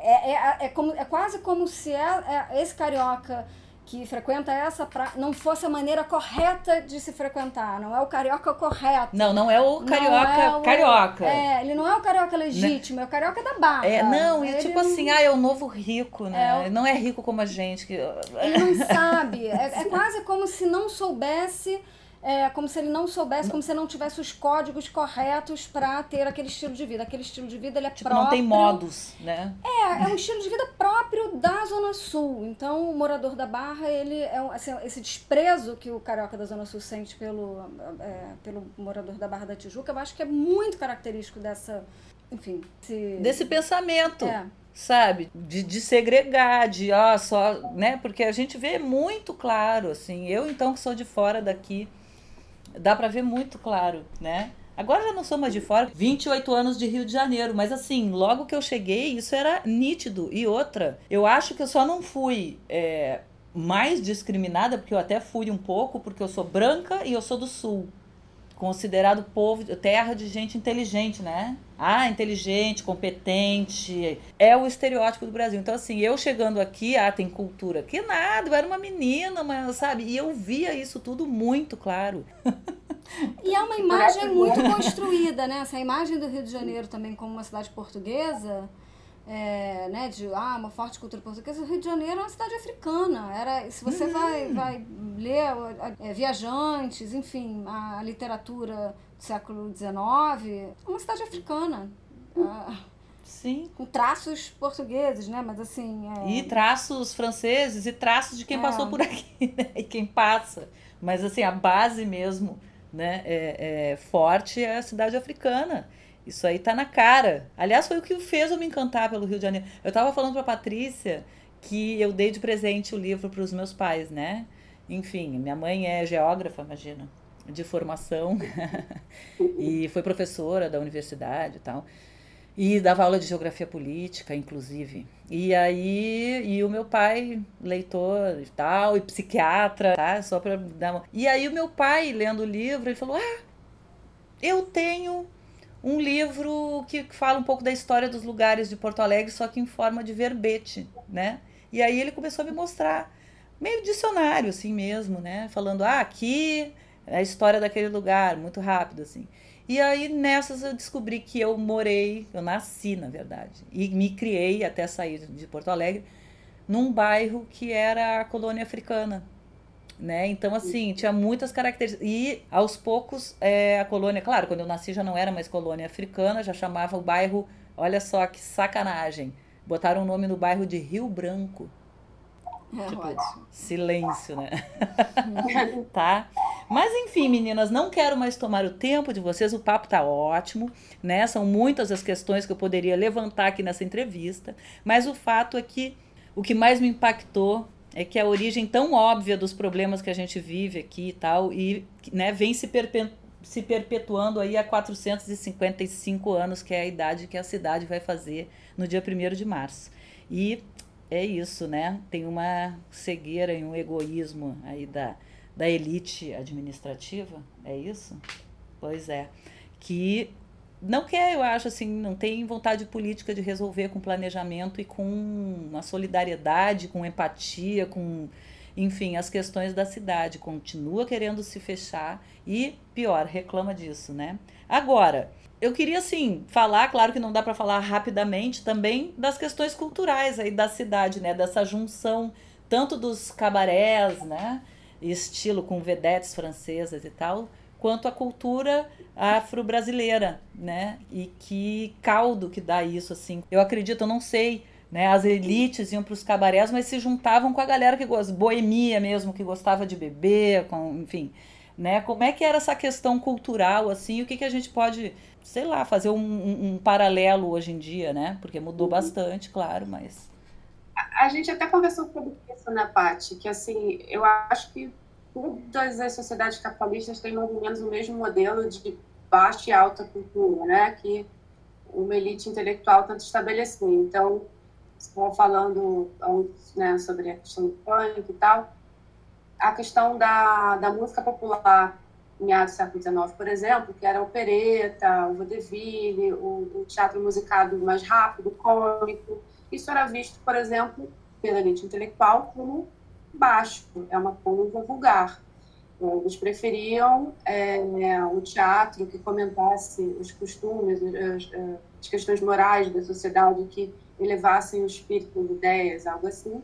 é, é, é, como, é quase como se é, é esse carioca que frequenta essa praia não fosse a maneira correta de se frequentar. Não é o carioca correto. Não, não é o carioca é o, carioca. É, ele não é o carioca legítimo, né? é o carioca da barra. É, não, e tipo assim, ah, é o novo rico, né? É, não é rico como a gente. Que... Ele não sabe. É, é quase como se não soubesse é como se ele não soubesse, como se ele não tivesse os códigos corretos para ter aquele estilo de vida. Aquele estilo de vida ele é tipo, próprio. Não tem modos, né? É, é um estilo de vida próprio da Zona Sul. Então, o morador da Barra, ele é assim, esse desprezo que o carioca da Zona Sul sente pelo, é, pelo morador da Barra da Tijuca, eu acho que é muito característico dessa, enfim, esse... desse pensamento. É sabe? De, de segregar, de ó, só, né? Porque a gente vê muito claro, assim. Eu, então, que sou de fora daqui, dá para ver muito claro, né? Agora já não sou mais de fora, 28 anos de Rio de Janeiro, mas assim, logo que eu cheguei, isso era nítido. E outra, eu acho que eu só não fui é, mais discriminada, porque eu até fui um pouco, porque eu sou branca e eu sou do sul considerado povo, terra de gente inteligente, né? Ah, inteligente, competente, é o estereótipo do Brasil. Então, assim, eu chegando aqui, ah, tem cultura. Que nada, eu era uma menina, mas, sabe? E eu via isso tudo muito claro. E é uma imagem muito construída, né? Essa imagem do Rio de Janeiro também como uma cidade portuguesa, é, né, de ah, uma forte cultura portuguesa, o Rio de Janeiro é uma cidade africana. Era, se você uhum. vai, vai ler é, Viajantes, enfim, a, a, literatura do século XIX, é uma cidade africana. Ah, Sim. Com traços portugueses, né? Mas assim. É... E traços franceses e traços de quem é. passou por aqui, né? E quem passa. Mas assim, a base mesmo, né, é, é forte é a cidade africana. Isso aí tá na cara. Aliás, foi o que fez eu me encantar pelo Rio de Janeiro. Eu tava falando pra Patrícia que eu dei de presente o livro para os meus pais, né? Enfim, minha mãe é geógrafa, imagina, de formação. e foi professora da universidade e tal. E dava aula de geografia política, inclusive. E aí, e o meu pai, leitor e tal, e psiquiatra, tá? Só para dar uma... E aí o meu pai, lendo o livro, ele falou: "Ah, eu tenho um livro que fala um pouco da história dos lugares de Porto Alegre, só que em forma de verbete, né? E aí ele começou a me mostrar, meio dicionário assim mesmo, né? Falando, ah, aqui é a história daquele lugar, muito rápido assim. E aí nessas eu descobri que eu morei, eu nasci na verdade, e me criei até sair de Porto Alegre, num bairro que era a colônia africana, né? Então, assim, tinha muitas características. E, aos poucos, é, a colônia, claro, quando eu nasci já não era mais colônia africana, já chamava o bairro, olha só que sacanagem, botaram o nome no bairro de Rio Branco. É, tipo, ótimo. silêncio, né? tá? Mas enfim, meninas, não quero mais tomar o tempo de vocês, o papo tá ótimo, né? São muitas as questões que eu poderia levantar aqui nessa entrevista, mas o fato é que o que mais me impactou é que a origem tão óbvia dos problemas que a gente vive aqui e tal, e né, vem se, se perpetuando aí há 455 anos, que é a idade que a cidade vai fazer no dia 1 de março. E é isso, né? Tem uma cegueira e um egoísmo aí da, da elite administrativa, é isso? Pois é. Que não quer, eu acho, assim, não tem vontade política de resolver com planejamento e com uma solidariedade, com empatia, com, enfim, as questões da cidade. Continua querendo se fechar e, pior, reclama disso, né? Agora, eu queria, assim, falar, claro que não dá para falar rapidamente, também das questões culturais aí da cidade, né? Dessa junção tanto dos cabarés, né? Estilo com vedetes francesas e tal, quanto a cultura afro-brasileira, né? E que caldo que dá isso, assim. Eu acredito, eu não sei, né? As elites iam para os cabarés, mas se juntavam com a galera que gosta, boemia mesmo, que gostava de beber, com, enfim, né? Como é que era essa questão cultural, assim? O que, que a gente pode, sei lá, fazer um, um, um paralelo hoje em dia, né? Porque mudou uhum. bastante, claro, mas... a gente até conversou sobre isso, né, Paty? Que, assim, eu acho que todas as sociedades capitalistas têm mais ou menos o mesmo modelo de baixa e alta cultura, né? Que uma elite intelectual tanto estabeleceu. Então, falando né, sobre a questão do pânico e tal, a questão da, da música popular meados do século XIX, por exemplo, que era a opereta, o vaudeville, o, o teatro musicado mais rápido, cômico, isso era visto, por exemplo, pela elite intelectual como baixo, é uma coisa vulgar. Eles preferiam é, um teatro que comentasse os costumes, as, as, questões morais da sociedade, que elevassem o espírito de ideias, algo assim.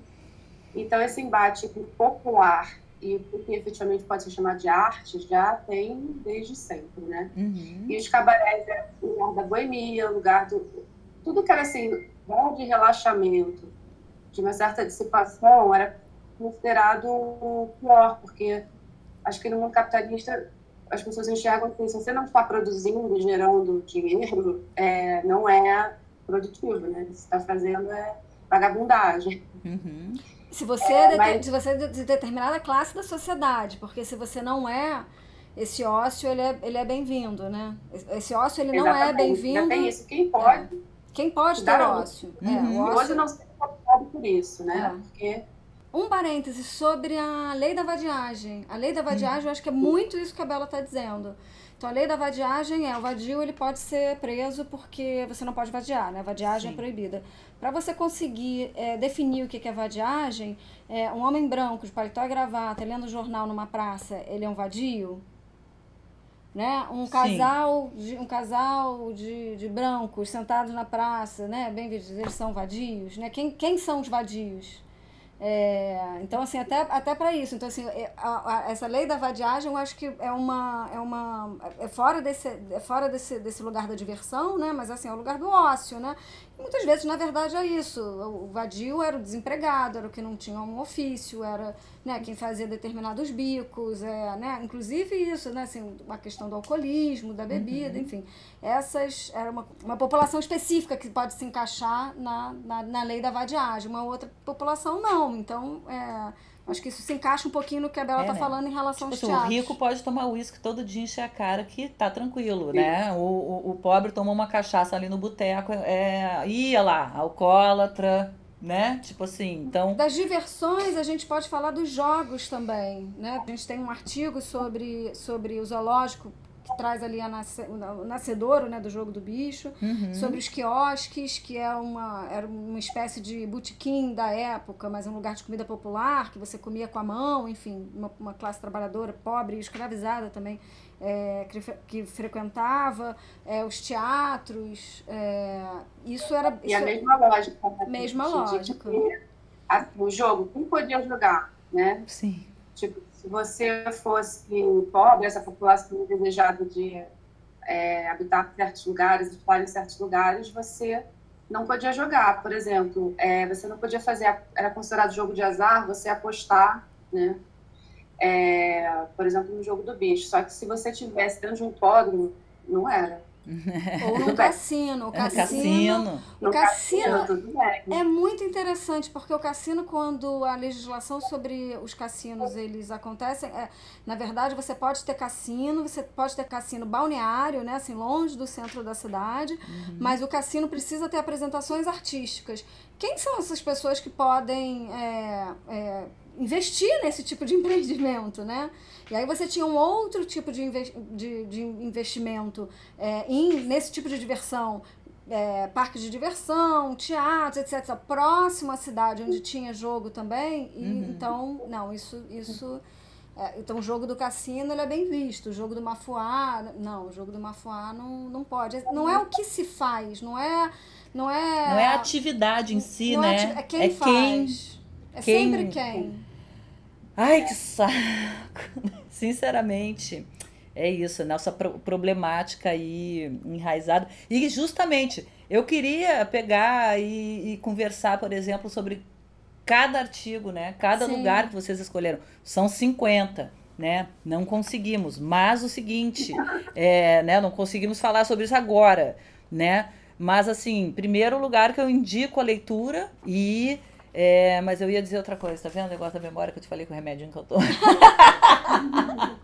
Então, esse embate popular e o que efetivamente pode ser chamado de arte já tem desde sempre, né? Uhum. E os cabarés é o lugar da boemia, o lugar do... Tudo que era, assim, lugar de relaxamento, de uma certa dissipação, era considerado pior, porque acho que no mundo capitalista as pessoas enxergam que se você não está produzindo, gerando dinheiro, é, não é produtivo, né? O que você está fazendo é vagabundagem. Uhum. Se você é, é mas... se você é de determinada classe da sociedade, porque se você não é, esse ócio ele é, ele é bem-vindo, né? Esse ócio ele Exatamente. não é bem-vindo. Tem isso, quem pode. É. Quem pode ter ócio. Uhum. É, o ócio. Hoje não se pode por isso, né? É. Porque um parêntese sobre a lei da vadiagem. A lei da vadiagem, eu acho que é muito isso que a Bela está dizendo. Então, a lei da vadiagem é, o vadio ele pode ser preso porque você não pode vadiar, né? A vadiagem é Sim. é proibida. Para você conseguir é, definir o que é vadiagem, é, um homem branco de paletó e gravata lendo jornal numa praça, ele é um vadio? Né? Um casal, de, um casal de, de brancos sentados na praça, né? Bem eles são vadios, né? Quem, quem são os vadios? É, então, assim, até, até para isso. Então, assim, é, a, a, essa lei da vadiagem, eu acho que é uma. É, uma, é fora, desse, é fora desse, desse lugar da diversão, né? Mas, assim, é o lugar do ócio, né? Muitas vezes, na verdade, é isso. O vadio era o desempregado, era o que não tinha um ofício, era né, quem fazia determinados bicos, é, né? Inclusive isso, né? Assim, a questão do alcoolismo, da bebida, uhum. enfim. Essas. Era uma, uma população específica que pode se encaixar na, na, na lei da vadiagem. Uma outra população, não. Então, é, acho que isso se encaixa um pouquinho no que a Bela é, falando em relação tipo, aos assim, teatros. O rico pode tomar uísque todo dia encher a cara que tá tranquilo, Sim. né? O, o, o, pobre tomou uma cachaça ali no boteco, é, ia lá, alcoólatra, né? Tipo assim, então... Das diversões, a gente pode falar dos jogos também, né? A gente tem um artigo sobre, sobre o zoológico que traz ali a nasce, o nascedouro né, do jogo do bicho, uhum. sobre os quiosques, que é uma, era uma espécie de botequim da época, mas um lugar de comida popular, que você comia com a mão, enfim, uma, uma classe trabalhadora pobre e escravizada também, é, que, que, frequentava, é, os teatros, é, isso era... E a mesma lógica. Né? Mesma lógica. o jogo, quem podia jogar, né? Sim. Tipo, se você fosse pobre, essa população desejada de é, habitar em certos lugares, estar em certos lugares, você não podia jogar. Por exemplo, é, você não podia fazer, era considerado jogo de azar, você apostar, né? É, por exemplo, no jogo do bicho. Só que se você tivesse dentro de um hipódromo, não era. Ou no cassino. O é, cassino, o cassino, cassino é muito interessante, porque o cassino, quando a legislação sobre os cassinos eles acontecem, é, na verdade, você pode ter cassino, você pode ter cassino balneário, né, assim, longe do centro da cidade, uhum. mas o cassino precisa ter apresentações artísticas. Quem são essas pessoas que podem é, é, investir nesse tipo de empreendimento, né? E aí você tinha um outro tipo de, de, de investimento é, em, nesse tipo de diversão, é, parques de diversão, teatros, etc. Próximo à cidade onde tinha jogo também. E, uhum. Então, não, isso... isso é, então, o jogo do cassino ele é bem visto. O jogo do Mafuá, não, o jogo do Mafuá não, não pode. Não é o que se faz, não é. Não é, não é a atividade em si, é né? É, é quem é faz. Quem, é quem, sempre quem. Ai, que saco! Sinceramente, é isso, nossa problemática aí enraizada. E justamente, eu queria pegar e, e conversar, por exemplo, sobre cada artigo, né? Cada Sim. lugar que vocês escolheram. São 50, né? Não conseguimos. Mas o seguinte, é, né? Não conseguimos falar sobre isso agora, né? Mas assim, primeiro lugar que eu indico a leitura e É, mas eu ia dizer outra coisa, tá vendo o negócio da memória que eu te falei com o remédio que eu tô?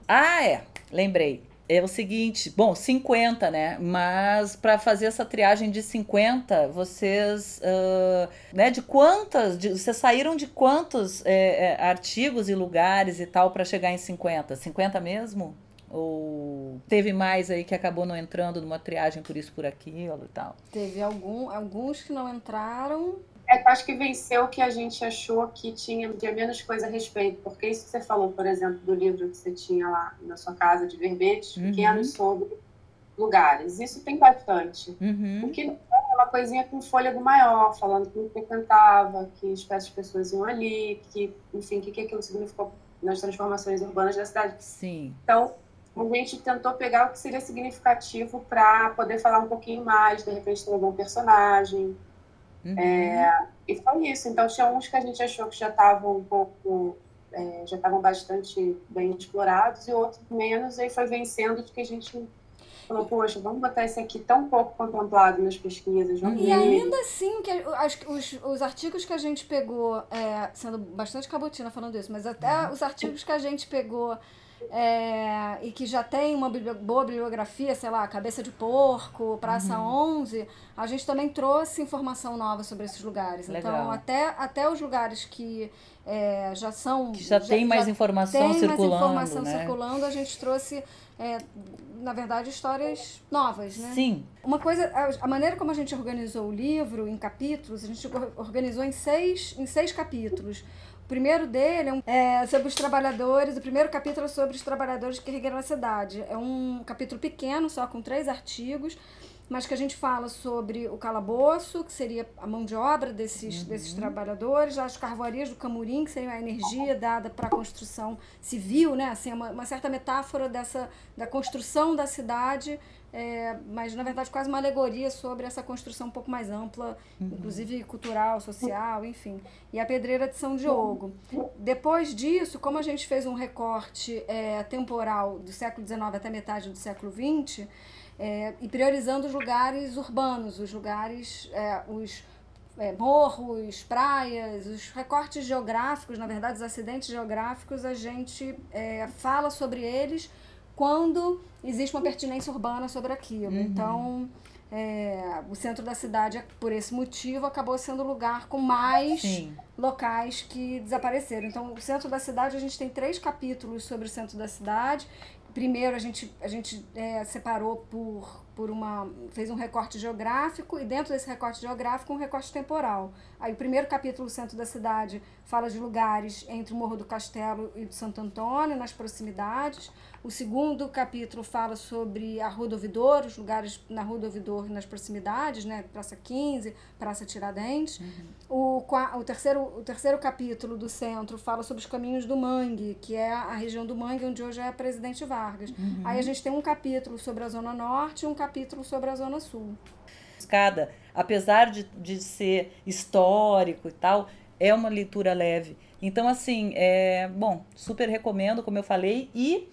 ah, é. Lembrei. É o seguinte, bom, 50, né? Mas para fazer essa triagem de 50, vocês, uh, né? De quantas, de, vocês saíram de quantos é, é, artigos e lugares e tal para chegar em 50? 50 mesmo? Ou teve mais aí que acabou não entrando numa triagem por isso, por aquilo e tal? Teve algum, alguns que não entraram, é, acho que venceu o que a gente achou que tinha, tinha menos coisa a respeito. Porque isso que você falou, por exemplo, do livro que você tinha lá na sua casa de verbetes uhum. pequenos sobre lugares. Isso tem bastante. Uhum. Porque é uma coisinha com fôlego maior, falando que não frequentava, que espécies de pessoas iam ali, que, enfim, o que, que aquilo significou nas transformações urbanas da cidade. Sim. Então, a gente tentou pegar o que seria significativo para poder falar um pouquinho mais, de repente ter algum personagem, Uhum. É, e foi isso. Então, tinha uns que a gente achou que já estavam um pouco, é, já estavam bastante bem explorados, e outros menos, e aí foi vencendo de que a gente falou, poxa, vamos botar esse aqui tão pouco contemplado nas pesquisas. Vamos e ainda assim, que, as, os, os artigos que a gente pegou, é, sendo bastante cabotina falando isso, mas até uhum. os artigos que a gente pegou é, e que já tem uma boa bibliografia, sei lá, Cabeça de Porco, Praça uhum. 11, a gente também trouxe informação nova sobre esses lugares. Então, Legal. Então, até, até os lugares que é, já são. Que já, já tem mais já informação tem circulando. mais informação né? circulando, a gente trouxe. É, na verdade, histórias novas, né? Sim. Uma coisa, a, maneira como a gente organizou o livro em capítulos, a gente organizou em seis, em seis capítulos. O primeiro dele é, é sobre os trabalhadores, o primeiro capítulo é sobre os trabalhadores que regueram a cidade. É um capítulo pequeno, só com três artigos, mas que a gente fala sobre o calabouço, que seria a mão de obra desses, uhum. desses trabalhadores, as carvoarias do Camurim, que seria a energia dada para a construção civil, né? Assim, uma, uma certa metáfora dessa, da construção da cidade é, mas na verdade quase uma alegoria sobre essa construção um pouco mais ampla, uhum. inclusive cultural, social, enfim. E a Pedreira de São Diogo. Depois disso, como a gente fez um recorte é, temporal do século XIX até metade do século XX, é, e priorizando os lugares urbanos, os lugares, é, os é, morros, praias, os recortes geográficos, na verdade, os acidentes geográficos, a gente é, fala sobre eles quando existe uma pertinência urbana sobre aquilo. Uhum. Então, é, o centro da cidade, por esse motivo, acabou sendo o lugar com mais Sim. locais que desapareceram. Então, o centro da cidade, a gente tem três capítulos sobre o centro da cidade. Primeiro, a gente, a gente é, separou por por uma fez um recorte geográfico e dentro desse recorte geográfico um recorte temporal. Aí o primeiro capítulo, o centro da cidade, fala de lugares entre o Morro do Castelo e do Santo Antônio, nas proximidades. O segundo capítulo fala sobre a Rua do Ouvidor, os lugares na Rua do Ouvidor nas proximidades, né? Praça 15, Praça Tiradentes. Uhum. O, o, terceiro, o terceiro capítulo do centro fala sobre os caminhos do Mangue, que é a região do Mangue, onde hoje é Presidente Vargas. Uhum. Aí a gente tem um capítulo sobre a Zona Norte e um capítulo sobre a Zona Sul. Escada, apesar de, de ser histórico e tal, é uma leitura leve. Então, assim, é bom, super recomendo, como eu falei, e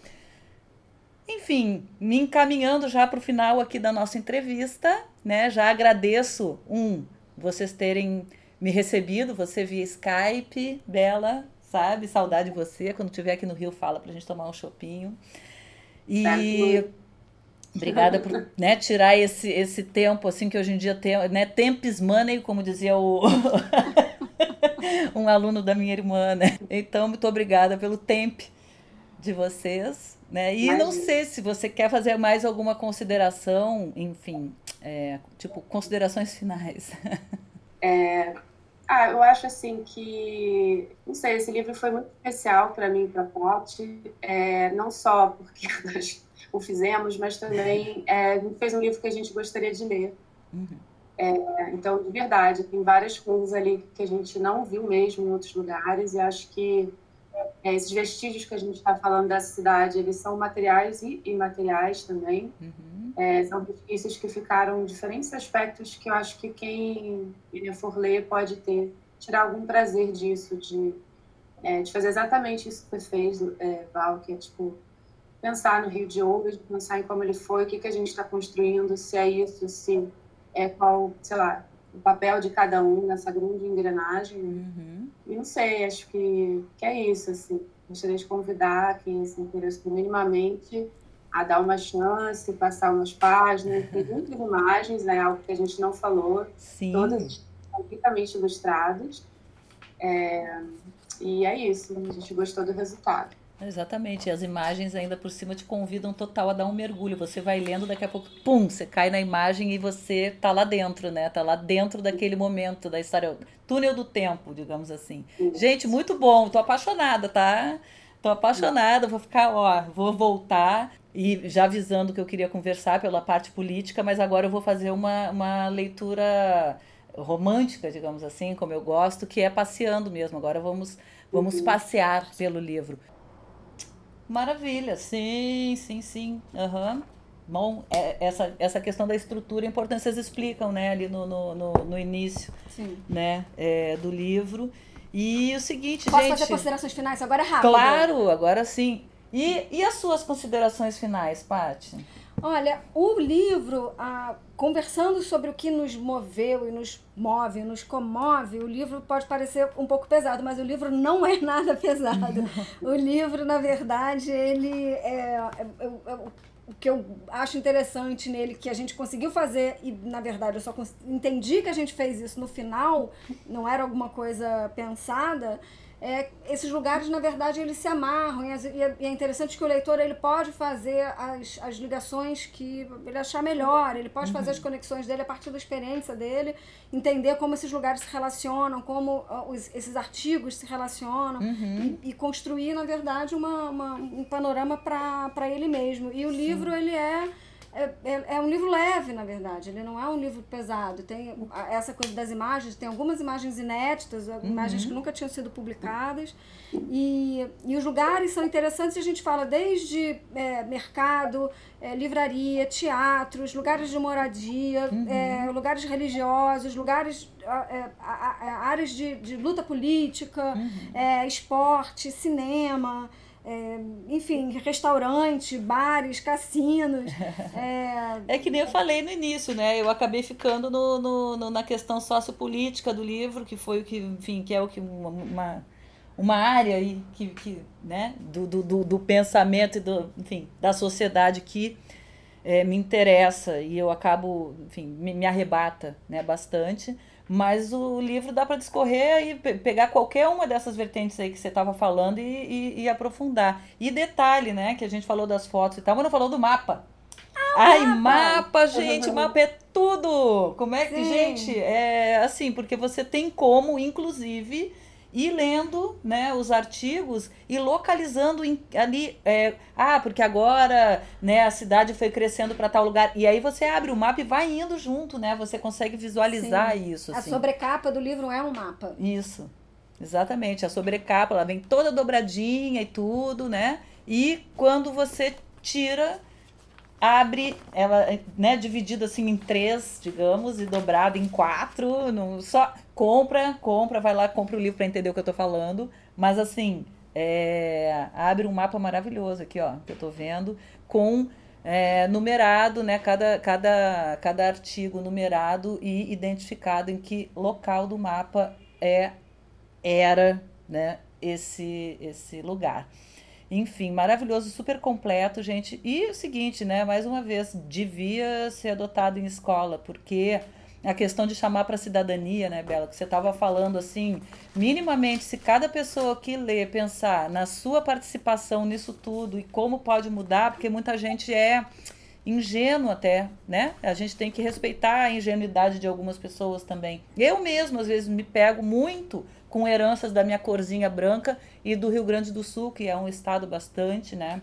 enfim, me encaminhando já para o final aqui da nossa entrevista, né? Já agradeço, um, vocês terem me recebido, você via Skype, Bela, sabe? Saudade de você. Quando estiver aqui no Rio, fala para a gente tomar um chopinho. E Obrigada por né, tirar esse, esse tempo, assim, que hoje em dia tem, né, tempes money, como dizia o um aluno da minha irmã, né? Então, muito obrigada pelo tempo de vocês, né? E Mas... não sei se você quer fazer mais alguma consideração, enfim, é, tipo, considerações finais. É, ah, eu acho assim que, não sei, esse livro foi muito especial para mim, para a Pote, é, não só porque nós o fizemos, mas também é, fez um livro que a gente gostaria de ler. Uhum. É, então, de verdade, tem várias coisas ali que a gente não viu mesmo em outros lugares e acho que é, esses vestígios que a gente está falando dessa cidade, eles são materiais e imateriais também. Uhum. É, são vestígios que ficaram em diferentes aspectos que eu acho que quem for ler pode ter, tirar algum prazer disso, de, é, de fazer exatamente isso que você fez, é, Val, que é tipo pensar no Rio de Ouro, pensar em como ele foi, o que, que a gente está construindo, se é isso, se é qual, sei lá, o papel de cada um nessa grande engrenagem. Uhum. E não sei, acho que, que é isso, assim. Gostaria de convidar quem se interessa minimamente a dar uma chance, passar umas páginas. Tem muitas imagens, né? Algo que a gente não falou. Sim. Todas completamente ilustradas. É, e é isso, a gente gostou do resultado. Exatamente, e as imagens ainda por cima te convidam total a dar um mergulho. Você vai lendo, daqui a pouco, pum, você cai na imagem e você tá lá dentro, né? Tá lá dentro daquele momento da história, túnel do tempo, digamos assim. Gente, muito bom, tô apaixonada, tá? Tô apaixonada, vou ficar, ó, vou voltar e já avisando que eu queria conversar pela parte política, mas agora eu vou fazer uma, uma leitura romântica, digamos assim, como eu gosto, que é passeando mesmo. Agora vamos, vamos uhum. passear pelo livro. Maravilha, sim, sim, sim. Uhum. Bom, é, essa, essa questão da estrutura é importante, vocês explicam né, ali no, no, no, no início né, é, do livro. E o seguinte, Posso gente... fazer considerações finais? Agora é rápido. Claro, agora sim. E, e as suas considerações finais, Paty? Olha, o livro, ah, conversando sobre o que nos moveu e nos move, nos comove, o livro pode parecer um pouco pesado, mas o livro não é nada pesado. o livro, na verdade, ele é, é, é, é o que eu acho interessante nele, que a gente conseguiu fazer, e na verdade eu só entendi que a gente fez isso no final, não era alguma coisa pensada, é, esses lugares, na verdade, eles se amarram. E, é, e, é interessante que o leitor ele pode fazer as, as ligações que ele achar melhor, ele pode uhum. fazer as conexões dele a partir da experiência dele, entender como esses lugares se relacionam, como uh, os, esses artigos se relacionam, uhum. e, e, construir, na verdade, uma, uma um panorama para ele mesmo. E o Sim. livro, ele é é, é, é, um livro leve, na verdade. Ele não é um livro pesado. Tem essa coisa das imagens, tem algumas imagens inéditas, uhum. imagens que nunca tinham sido publicadas. E, e os lugares são interessantes. A gente fala desde é, mercado, é, livraria, teatros, lugares de moradia, uhum. É, lugares religiosos, lugares, áreas de, de luta política, uhum. esporte, cinema. É, enfim, restaurante, bares, cassinos. É... é que nem eu falei no início, né? Eu acabei ficando no, no, no, na questão sociopolítica do livro, que foi o que, enfim, que é o que uma, uma área aí que, que, né? do, do, do pensamento e do, enfim, da sociedade que é, me interessa e eu acabo, enfim, me, me arrebata né, bastante. Mas o livro dá para discorrer e pe pegar qualquer uma dessas vertentes aí que você estava falando e, e, e, aprofundar. E detalhe, né, que a gente falou das fotos e tal, mas não falou do mapa. Ah, Ai, mapa, mapa gente, uhum. mapa é tudo! Como é que, gente, é assim, porque você tem como, inclusive, e lendo né, os artigos e localizando em, ali. É, ah, porque agora né, a cidade foi crescendo para tal lugar. E aí você abre o mapa e vai indo junto, né? Você consegue visualizar Sim. isso. Assim. A sobrecapa do livro é um mapa. Isso. Exatamente. A sobrecapa, ela vem toda dobradinha e tudo, né? E quando você tira abre ela né dividida assim em três digamos e dobrada em quatro no, só compra compra vai lá compra o livro para entender o que eu tô falando. Mas assim é, abre um mapa maravilhoso aqui ó que eu tô vendo com é, numerado né cada cada cada artigo numerado e identificado em que local do mapa é era né esse esse lugar enfim, maravilhoso, super completo, gente. E o seguinte, né? Mais uma vez, devia ser adotado em escola, porque a questão de chamar para a cidadania, né, Bela? Que você estava falando assim, minimamente, se cada pessoa que lê pensar na sua participação nisso tudo e como pode mudar, porque muita gente é ingênuo até, né? A gente tem que respeitar a ingenuidade de algumas pessoas também. Eu mesmo, às vezes, me pego muito com heranças da minha corzinha branca e do Rio Grande do Sul, que é um estado bastante, né,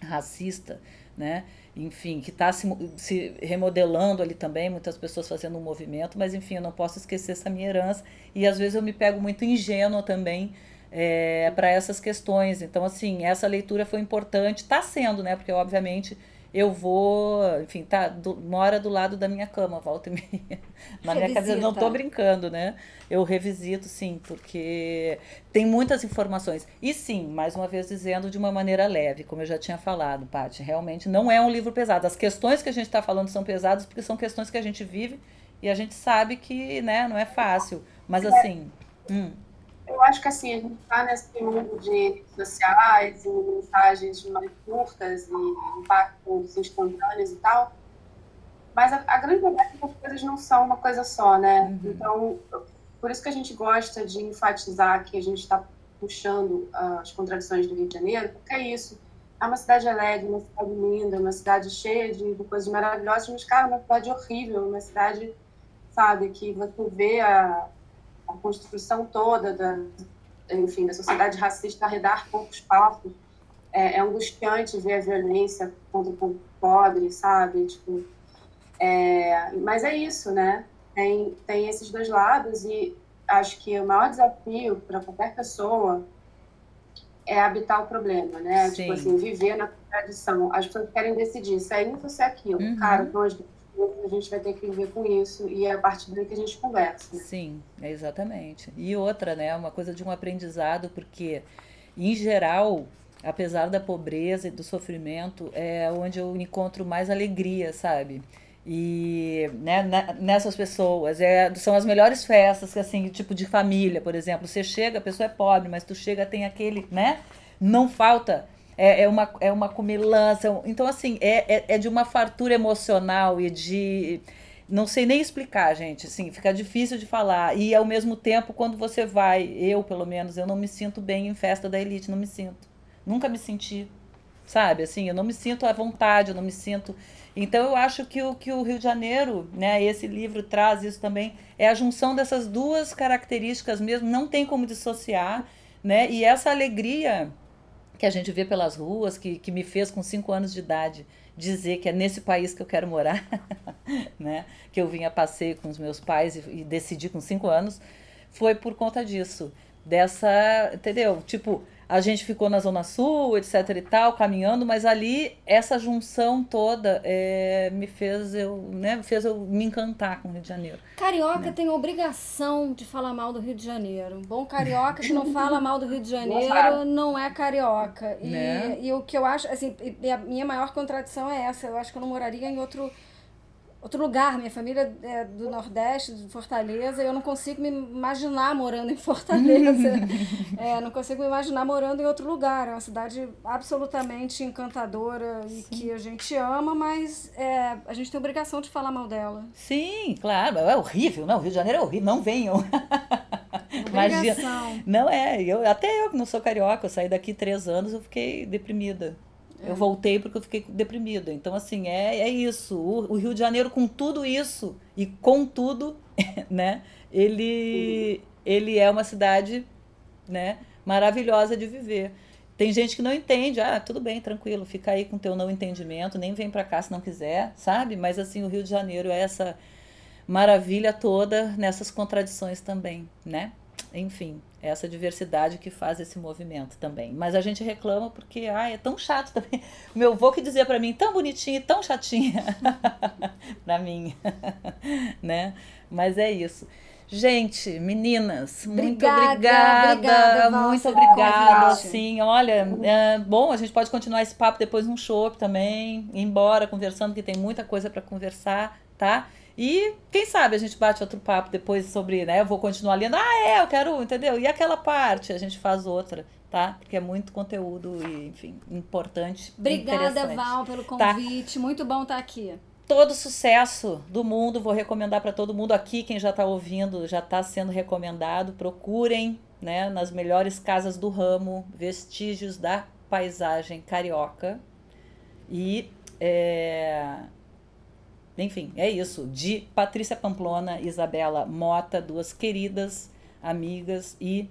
racista, né? Enfim, que está se, se remodelando ali também, muitas pessoas fazendo um movimento, mas enfim, eu não posso esquecer essa minha herança e às vezes eu me pego muito ingênua também é, para essas questões. Então, assim, essa leitura foi importante, está sendo, né? Porque obviamente eu vou, enfim, tá, do, mora do lado da minha cama, volta e meia. Na minha casa, não tô brincando, né? Eu revisito, sim, porque tem muitas informações. E sim, mais uma vez dizendo de uma maneira leve, como eu já tinha falado, Paty, realmente não é um livro pesado. As questões que a gente está falando são pesadas porque são questões que a gente vive E a gente sabe que, né, não é fácil. Mas assim. Hum. Eu acho que assim, a gente está nesse mundo de redes sociais e mensagens mais curtas e impactos instantâneos e tal. Mas a, a grande verdade é que as coisas não são uma coisa só, né? Uhum. Então, por isso que a gente gosta de enfatizar que a gente está puxando as contradições do Rio de Janeiro, porque é isso. É uma cidade alegre, uma cidade linda, uma cidade cheia de, de coisas maravilhosas, mas, cara, uma cidade horrível, uma cidade, sabe, que você vê a, a construção toda da, enfim, da sociedade racista arredar poucos passos. É, é, angustiante ver a violência contra o povo pobre, sabe? Tipo, é, mas é isso, né? Tem, tem esses dois lados e acho que o maior desafio para qualquer pessoa é habitar o problema, né? Sim. Tipo assim, viver na contradição. As pessoas querem decidir se é isso ou se é aquilo. Uhum. Cara, nós a gente vai ter que viver com isso e é a partir daí que a gente conversa. Né? Sim, exatamente. E outra, né, uma coisa de um aprendizado, porque em geral, apesar da pobreza e do sofrimento, é onde eu encontro mais alegria, sabe? E né, nessas pessoas, é, são as melhores festas, que assim, tipo de família, por exemplo. Você chega, a pessoa é pobre, mas tu chega, tem aquele, né? Não falta é, é, uma, é uma comilança. Então, assim, é, é, é de uma fartura emocional e de. Não sei nem explicar, gente. Assim, fica difícil de falar. E ao mesmo tempo, quando você vai, eu pelo menos, eu não me sinto bem em festa da elite, não me sinto. Nunca me senti. Sabe, assim, eu não me sinto à vontade, eu não me sinto. Então eu acho que o que o Rio de Janeiro, né, esse livro traz isso também, é a junção dessas duas características mesmo, não tem como dissociar, né? E essa alegria que a gente vê pelas ruas, que, que me fez com cinco anos de idade dizer que é nesse país que eu quero morar, né? Que eu vim a passeio com os meus pais e, e decidi com cinco anos, foi por conta disso, dessa, entendeu? Tipo, a gente ficou na Zona Sul, etc e tal, caminhando, mas ali essa junção toda é, me fez eu, né, fez eu me encantar com o Rio de Janeiro. Carioca né? tem obrigação de falar mal do Rio de Janeiro. Bom carioca que não fala mal do Rio de Janeiro não é carioca. E, né? e o que eu acho, assim, a minha maior contradição é essa. Eu acho que eu não moraria em outro outro lugar. Minha família é do Nordeste, de Fortaleza, e eu não consigo me imaginar morando em Fortaleza. é, não consigo me imaginar morando em outro lugar. É uma cidade absolutamente encantadora e Sim. que a gente ama, mas é, a gente tem obrigação de falar mal dela. Sim, claro. É horrível, não. O Rio de Janeiro é horrível. Não venham. Imagina. Não é, eu, até eu que não sou carioca, eu saí daqui três anos, eu fiquei deprimida. Eu voltei porque eu fiquei deprimida. Então, assim, é, é isso. O, o, Rio de Janeiro, com tudo isso e com tudo, né? Ele, ele é uma cidade, né? Maravilhosa de viver. Tem gente que não entende. Ah, tudo bem, tranquilo. Fica aí com teu não entendimento. Nem vem para cá se não quiser, sabe? Mas, assim, o Rio de Janeiro é essa maravilha toda nessas contradições também, né? Enfim, essa diversidade que faz esse movimento também. Mas a gente reclama porque ai, é tão chato também. O meu avô que dizia para mim, tão bonitinha e tão chatinha. para mim. né? Mas é isso. Gente, meninas, muito obrigada. obrigada muito obrigada. Sim, olha, é, bom, a gente pode continuar esse papo depois num show também, ir embora conversando, que tem muita coisa para conversar, tá? E quem sabe a gente bate outro papo depois sobre, né? Eu vou continuar lendo. Ah, é, eu quero, entendeu? E aquela parte, a gente faz outra, tá? Porque é muito conteúdo e, enfim, importante. Obrigada, Val, pelo tá? convite. Tá? Muito bom estar aqui. Todo sucesso do mundo, vou recomendar para todo mundo aqui, quem já está ouvindo, já está sendo recomendado. Procurem, né, nas melhores casas do ramo, vestígios da paisagem carioca. E é, enfim, é isso. De Patrícia Pamplona, Isabela Mota, duas queridas amigas e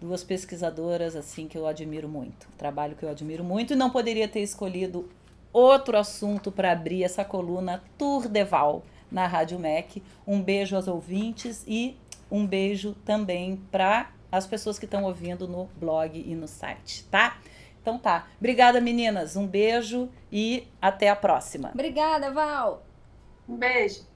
duas pesquisadoras assim que eu admiro muito. Trabalho que eu admiro muito e não poderia ter escolhido outro assunto para abrir essa coluna Tour de Val na Rádio MEC. Um beijo aos ouvintes e um beijo também para as pessoas que estão ouvindo no blog e no site, tá? Então tá. Obrigada, meninas. Um beijo e até a próxima. Obrigada, Val. Um beijo.